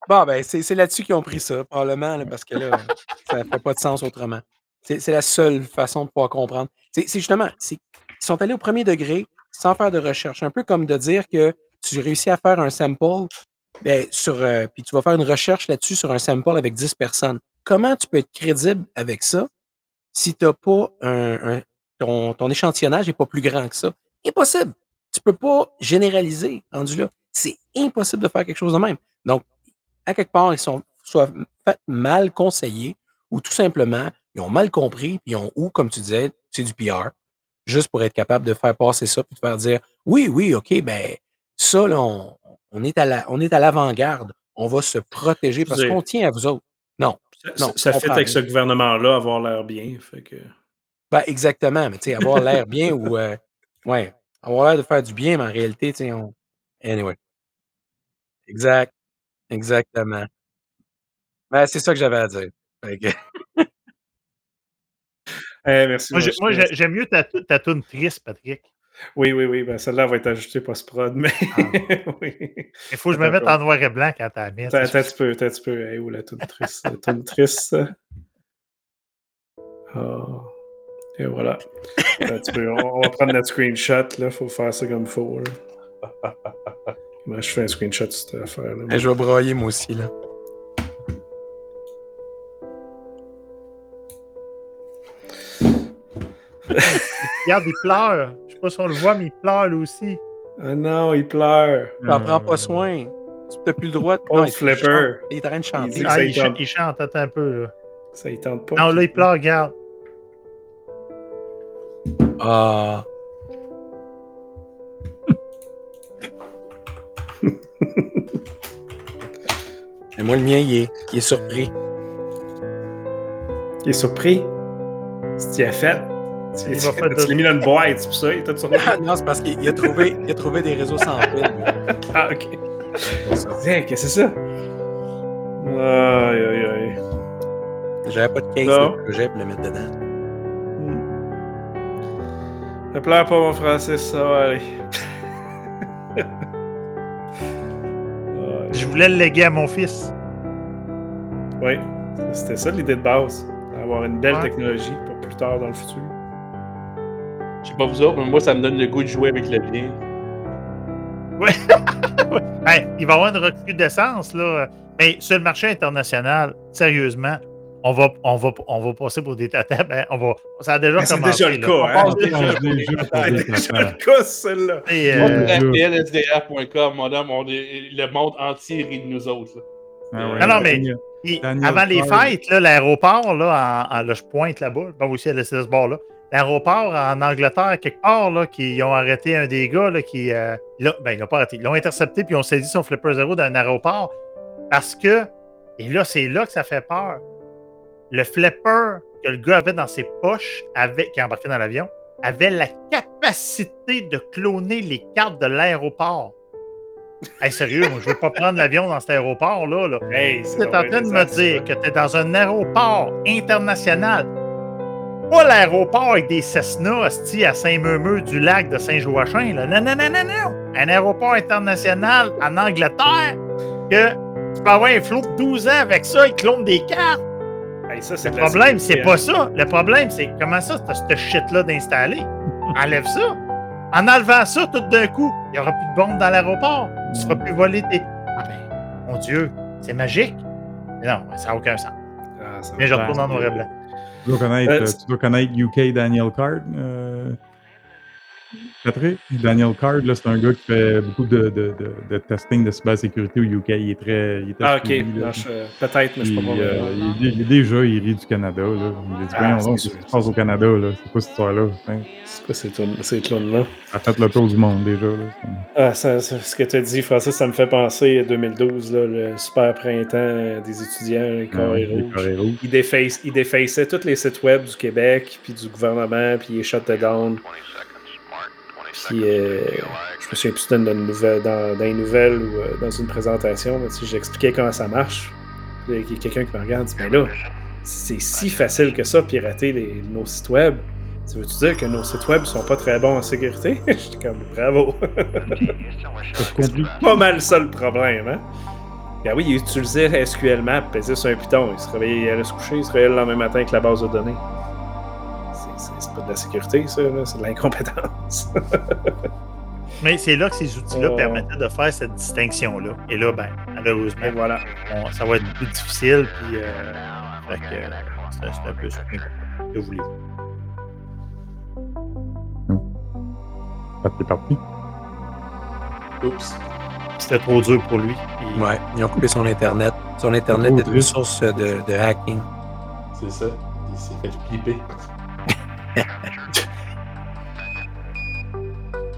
E: bon, ben, c'est là-dessus qu'ils ont pris ça, probablement, parce que là, ça ne fait pas de sens autrement. C'est la seule façon de pouvoir comprendre. C'est justement, ils sont allés au premier degré sans faire de recherche. Un peu comme de dire que tu réussis à faire un sample, ben, sur, euh, puis tu vas faire une recherche là-dessus sur un sample avec 10 personnes. Comment tu peux être crédible avec ça? Si tu pas un, ton, ton échantillonnage n'est pas plus grand que ça? Impossible. Tu ne peux pas généraliser, rendu là. C'est impossible de faire quelque chose de même. Donc, à quelque part, ils sont soit mal conseillés ou tout simplement, ils ont mal compris, puis ils ont, ou comme tu disais, c'est du PR, juste pour être capable de faire passer ça, puis de faire dire oui, oui, OK, ben ça, là, on, est à l'avant-garde. on va se protéger parce qu'on tient à vous autres. Non.
B: Ça, non, ça fait avec ce gouvernement-là avoir l'air bien. Fait que...
E: Ben, exactement, mais tu sais, avoir l'air bien ou. Euh, ouais, avoir l'air de faire du bien, mais en réalité, tu sais, on. Anyway. Exact. Exactement. Ben, c'est ça que j'avais à dire.
B: Eh, merci.
D: Moi, j'aime mieux ta, ta toune triste, Patrick.
B: Oui, oui, oui. Ben, celle-là va être ajoutée post-prod, mais ah.
D: oui. Il faut que je me mette en noir et blanc quand t'as mis.
B: Attends un petit peu, attends un petit peu. Hey, où la toune triste? la toune triste. Oh. Et voilà. On, va prendre notre screenshot. Il faut faire ça comme il faut. Moi, je fais un screenshot de cette affaire-là.
E: Je vais broyer moi aussi. là.
D: Regarde, il pleure. Je sais pas si on le voit, mais il pleure lui aussi.
B: Ah non, il pleure.
E: T'en prends pas soin. Tu n'as plus le droit de.
B: Oh, flipper.
E: Il est en train de chanter.
D: Il, ah, il, chante, il chante, attends un peu. Là.
B: Ça, il tente pas.
D: Non, là, il pleure, regarde.
E: Ah. Et moi, le mien, il est, il est surpris.
B: Il est surpris? C'est tu as fait? Tu, tu, l'as mis dans une boîte, c'est pour ça? Il surpris?
E: non, c'est parce qu'il a, trouvé, il a trouvé des réseaux sans fil.
B: ah, ok. Tiens, qu'est-ce que c'est ça? Aïe, aïe, aïe.
E: J'avais pas de case de projet pour le mettre dedans.
B: Ne pleure pas, mon Francis, ça va aller.
D: Je voulais le léguer à mon fils.
B: Oui, c'était ça l'idée de base. Avoir une belle technologie pour plus tard dans le futur.
A: Sais pas vous autres, mais moi, ça me donne le goût de jouer avec le bien.
D: Ouais. Hey, il va y avoir une recrudescence, là. Mais sur le marché international, sérieusement, on va, on va, on va passer pour des tatas. Ben, on va, ça a déjà
B: Ben, c'est
D: commencé.
B: déjà le cas, hein? C'est déjà le cas, celle-là.
D: Euh,
C: Euh,
A: on est- le monde entier rit de nous autres. là.
C: Ah ouais.
D: Non, non, mais- avant les fêtes, là, l'aéroport, là, en, en- là, je pointe là-bas, bon aussi à ce bord-là. L'aéroport en Angleterre, quelque part, là, qui ils ont arrêté un des gars là, qui. euh, là, ben, ils l'ont pas arrêté. Ils l'ont intercepté puis ils ont saisi son flipper zéro d'un aéroport parce que. Et là, c'est là que ça fait peur. Le flipper que le gars avait dans ses poches, avait, qui est embarqué dans l'avion, avait la capacité de cloner les cartes de l'aéroport. Hey, sérieux, moi, je veux pas prendre l'avion dans cet aéroport-là. Là.
B: Hey,
D: Tu es en train de me dire que tu es dans un aéroport international, pas l'aéroport avec des Cessna à Saint-Meumeux du lac de Saint-Joachim. Non, non, non, non, non. Un aéroport international en Angleterre que tu peux avoir un flot de 12 ans avec ça, ils clonent des cartes.
B: Hey, ça, c'est
D: Le problème, c'est pas ça. Le problème, c'est comment ça, t'as ce shit-là d'installer? Enlève ça. En enlevant ça, tout d'un coup, il n'y aura plus de bombes dans l'aéroport. Tu ne feras plus voler tes. Ah ben, mon Dieu, c'est magique. Mais non, ça n'a aucun sens.
B: Ah, ça
D: Mais je retourne en noir et blanc.
C: Tu dois connaître,
B: Euh,
C: tu dois connaître UK Daniel Card. euh, Patrick? Daniel Card, c'est un gars qui fait beaucoup de, de, de, de testing de cybersécurité au UK. Il est très. Il est
B: Ah, ok. Peut-être, mais je
C: Puis,
B: peux pas.
C: euh, il, il- déjà, il rit du Canada. Là. Il dit,
B: Ah,
C: voyons qui se passe au Canada? là? C'est quoi cette histoire-là? Hein?
B: C'est quoi ces ces clones-là?
C: Ça fait le tour du monde déjà. Là.
B: Ah, ça- ça- ce que tu as dit, Francis, ça me fait penser à 2012, là, le super printemps des étudiants, les
C: Ah,
B: carrés
C: les
B: rouges. Ils déface- ils tous les sites web du Québec, puis du gouvernement, puis ils shut down. Puis, euh, je me souviens plus dans, une nouvelle, dans, dans les nouvelles ou euh, dans une présentation, mais tu sais, j'expliquais comment ça marche. Il y a quelqu'un qui me regarde dit Ben là, c'est si facile que ça, pirater les- nos sites web. Ça veut-tu dire que nos sites web sont pas très bons en sécurité? J'étais comme bravo.
C: C'est compliqué.
B: pas mal ça le problème, hein? Ben oui, il utilisait SQL Map, pesait sur un Python. Il se réveillait, il allait se coucher, il se réveillait le lendemain matin avec la base de données. C'est- C'est c'est pas de la sécurité, ça, là, c'est de l'incompétence.
D: Mais c'est là que ces outils-là
B: Oh.
D: permettaient de faire cette distinction-là. Et là, ben, malheureusement,
B: Et voilà.
D: on- ça va être plus difficile. Puis, euh, fait que, euh, c'est c'est un peu bon, que voulez-vous?
C: Ah, t'es parti.
A: Oups.
D: C'était trop dur pour lui.
E: Ouais, ils ont coupé son Internet. Son Internet est une source de, de hacking.
A: C'est ça. Il s'est fait flipper.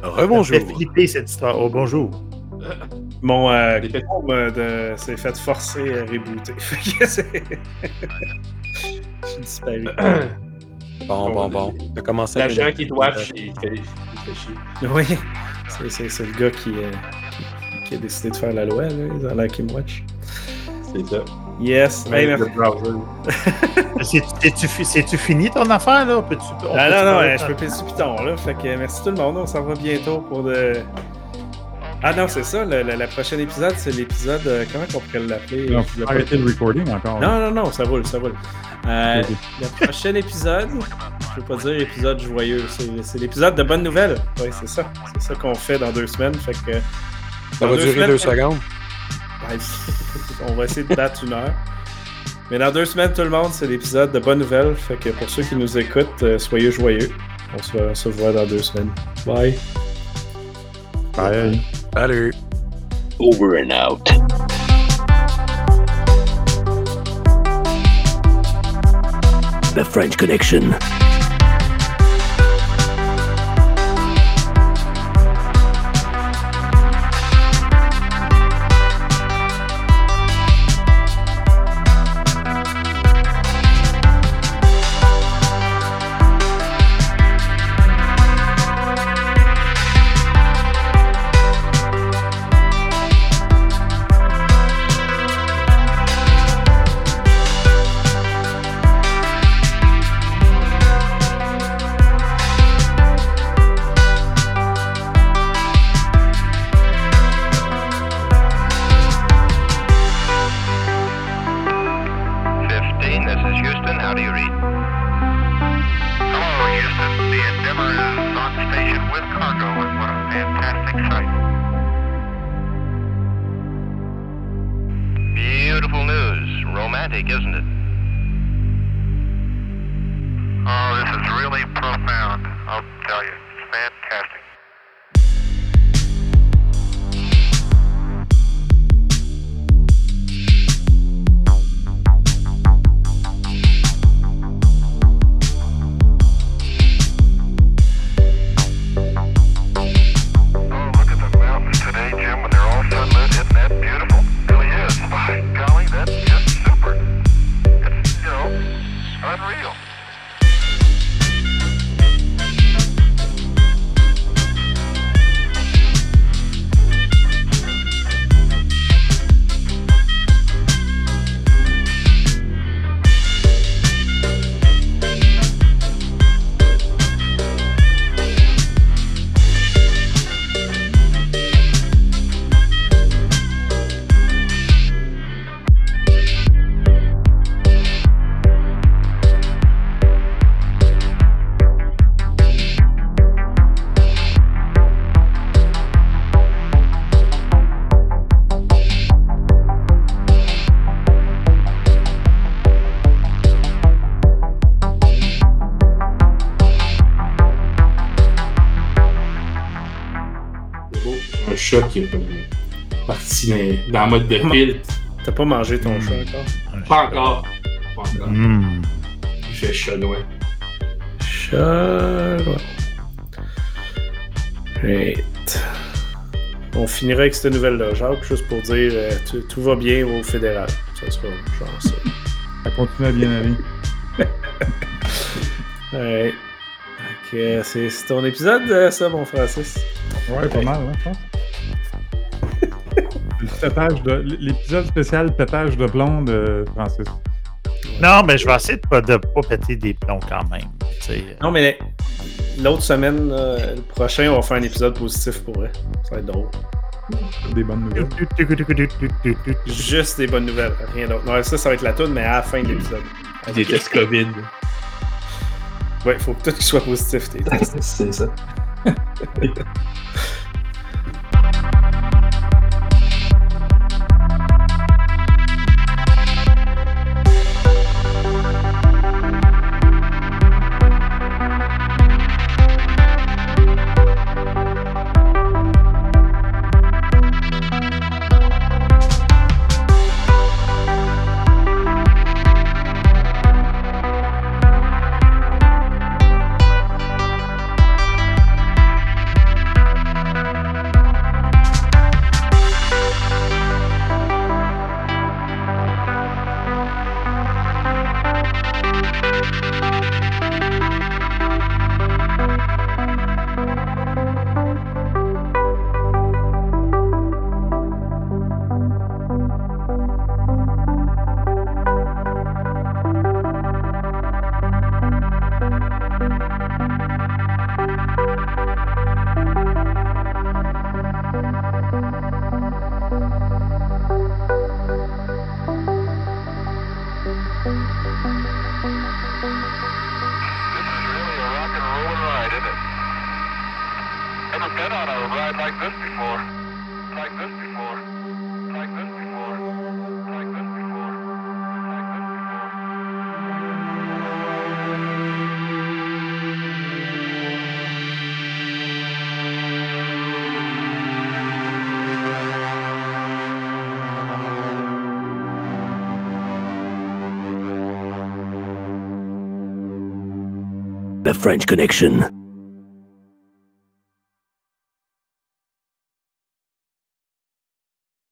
E: Rebonjour.
D: flipper cette histoire. Oh, bonjour.
B: Mon euh,
A: fait-
B: Chrome, euh, de- s'est fait forcer à rebooter. Fait que c'est- J'ai disparu.
E: Bon, bon, bon. Ça commence à
A: L'agent qui il fait, fait chier.
B: Oui, c'est- c'est c'est le gars qui, euh, qui, qui a décidé de faire la loi, là, dans la Kim Watch.
A: C'est ça.
B: Yes, hey, merci.
D: C'est-tu fi- c'est-tu fini ton affaire, là? On
B: Ah non, non, euh, je peux péter sur Python, là. Fait que merci tout le monde. On s'en va bientôt pour de. Ah non, c'est ça. Le, prochaine épisode, c'est l'épisode. euh, comment qu'on pourrait l'appeler?
C: Arrêter le recording encore.
B: Non, non, non, ça roule, ça roule. Euh, le prochain épisode, je veux pas dire épisode joyeux, c'est l'épisode de bonnes nouvelles. Oui, c'est ça. C'est ça qu'on fait dans deux semaines. Fait que.
E: Ça va durer
B: semaines-
E: deux secondes.
B: Ouais, on va essayer de battre une heure. Mais dans deux semaines, tout le monde, c'est l'épisode de bonnes nouvelles. Fait que pour ceux qui nous écoutent, euh, soyez joyeux. On se, on se voit dans deux semaines. Bye.
C: Bye.
E: Salut.
F: Over and out. The French Connection.
H: gives mode de pile.
B: T'as pas mangé ton
D: Mm.
B: chat encore?
H: Pas encore. Pas encore.
D: Hmm.
H: Il fait chat loin.
B: Chat. Great. On finira avec cette nouvelle-là, Jacques, juste pour dire euh, tout, tout va bien au fédéral. Ça sera genre ça.
C: Ça continue à bien aller.
B: Ouais. Ok, c'est ton épisode, euh, ça, mon Francis?
C: Ouais, pas mal, hein, je pense. Pétage de- L'épisode spécial pétage de plomb de Francis.
D: Non, mais je vais essayer de pas, de pas péter des plombs quand même.
B: Non, mais l'autre semaine, euh, le prochain, on va faire un épisode positif pour vrai. Ça va être drôle.
C: Des bonnes nouvelles.
B: Juste des bonnes nouvelles, rien d'autre. Non, ça, ça va être la toune, mais à la fin de l'épisode.
H: Des tests COVID.
B: Ouais, faut que tout soit positif, tes tests.
H: C'est ça.
F: French Connection.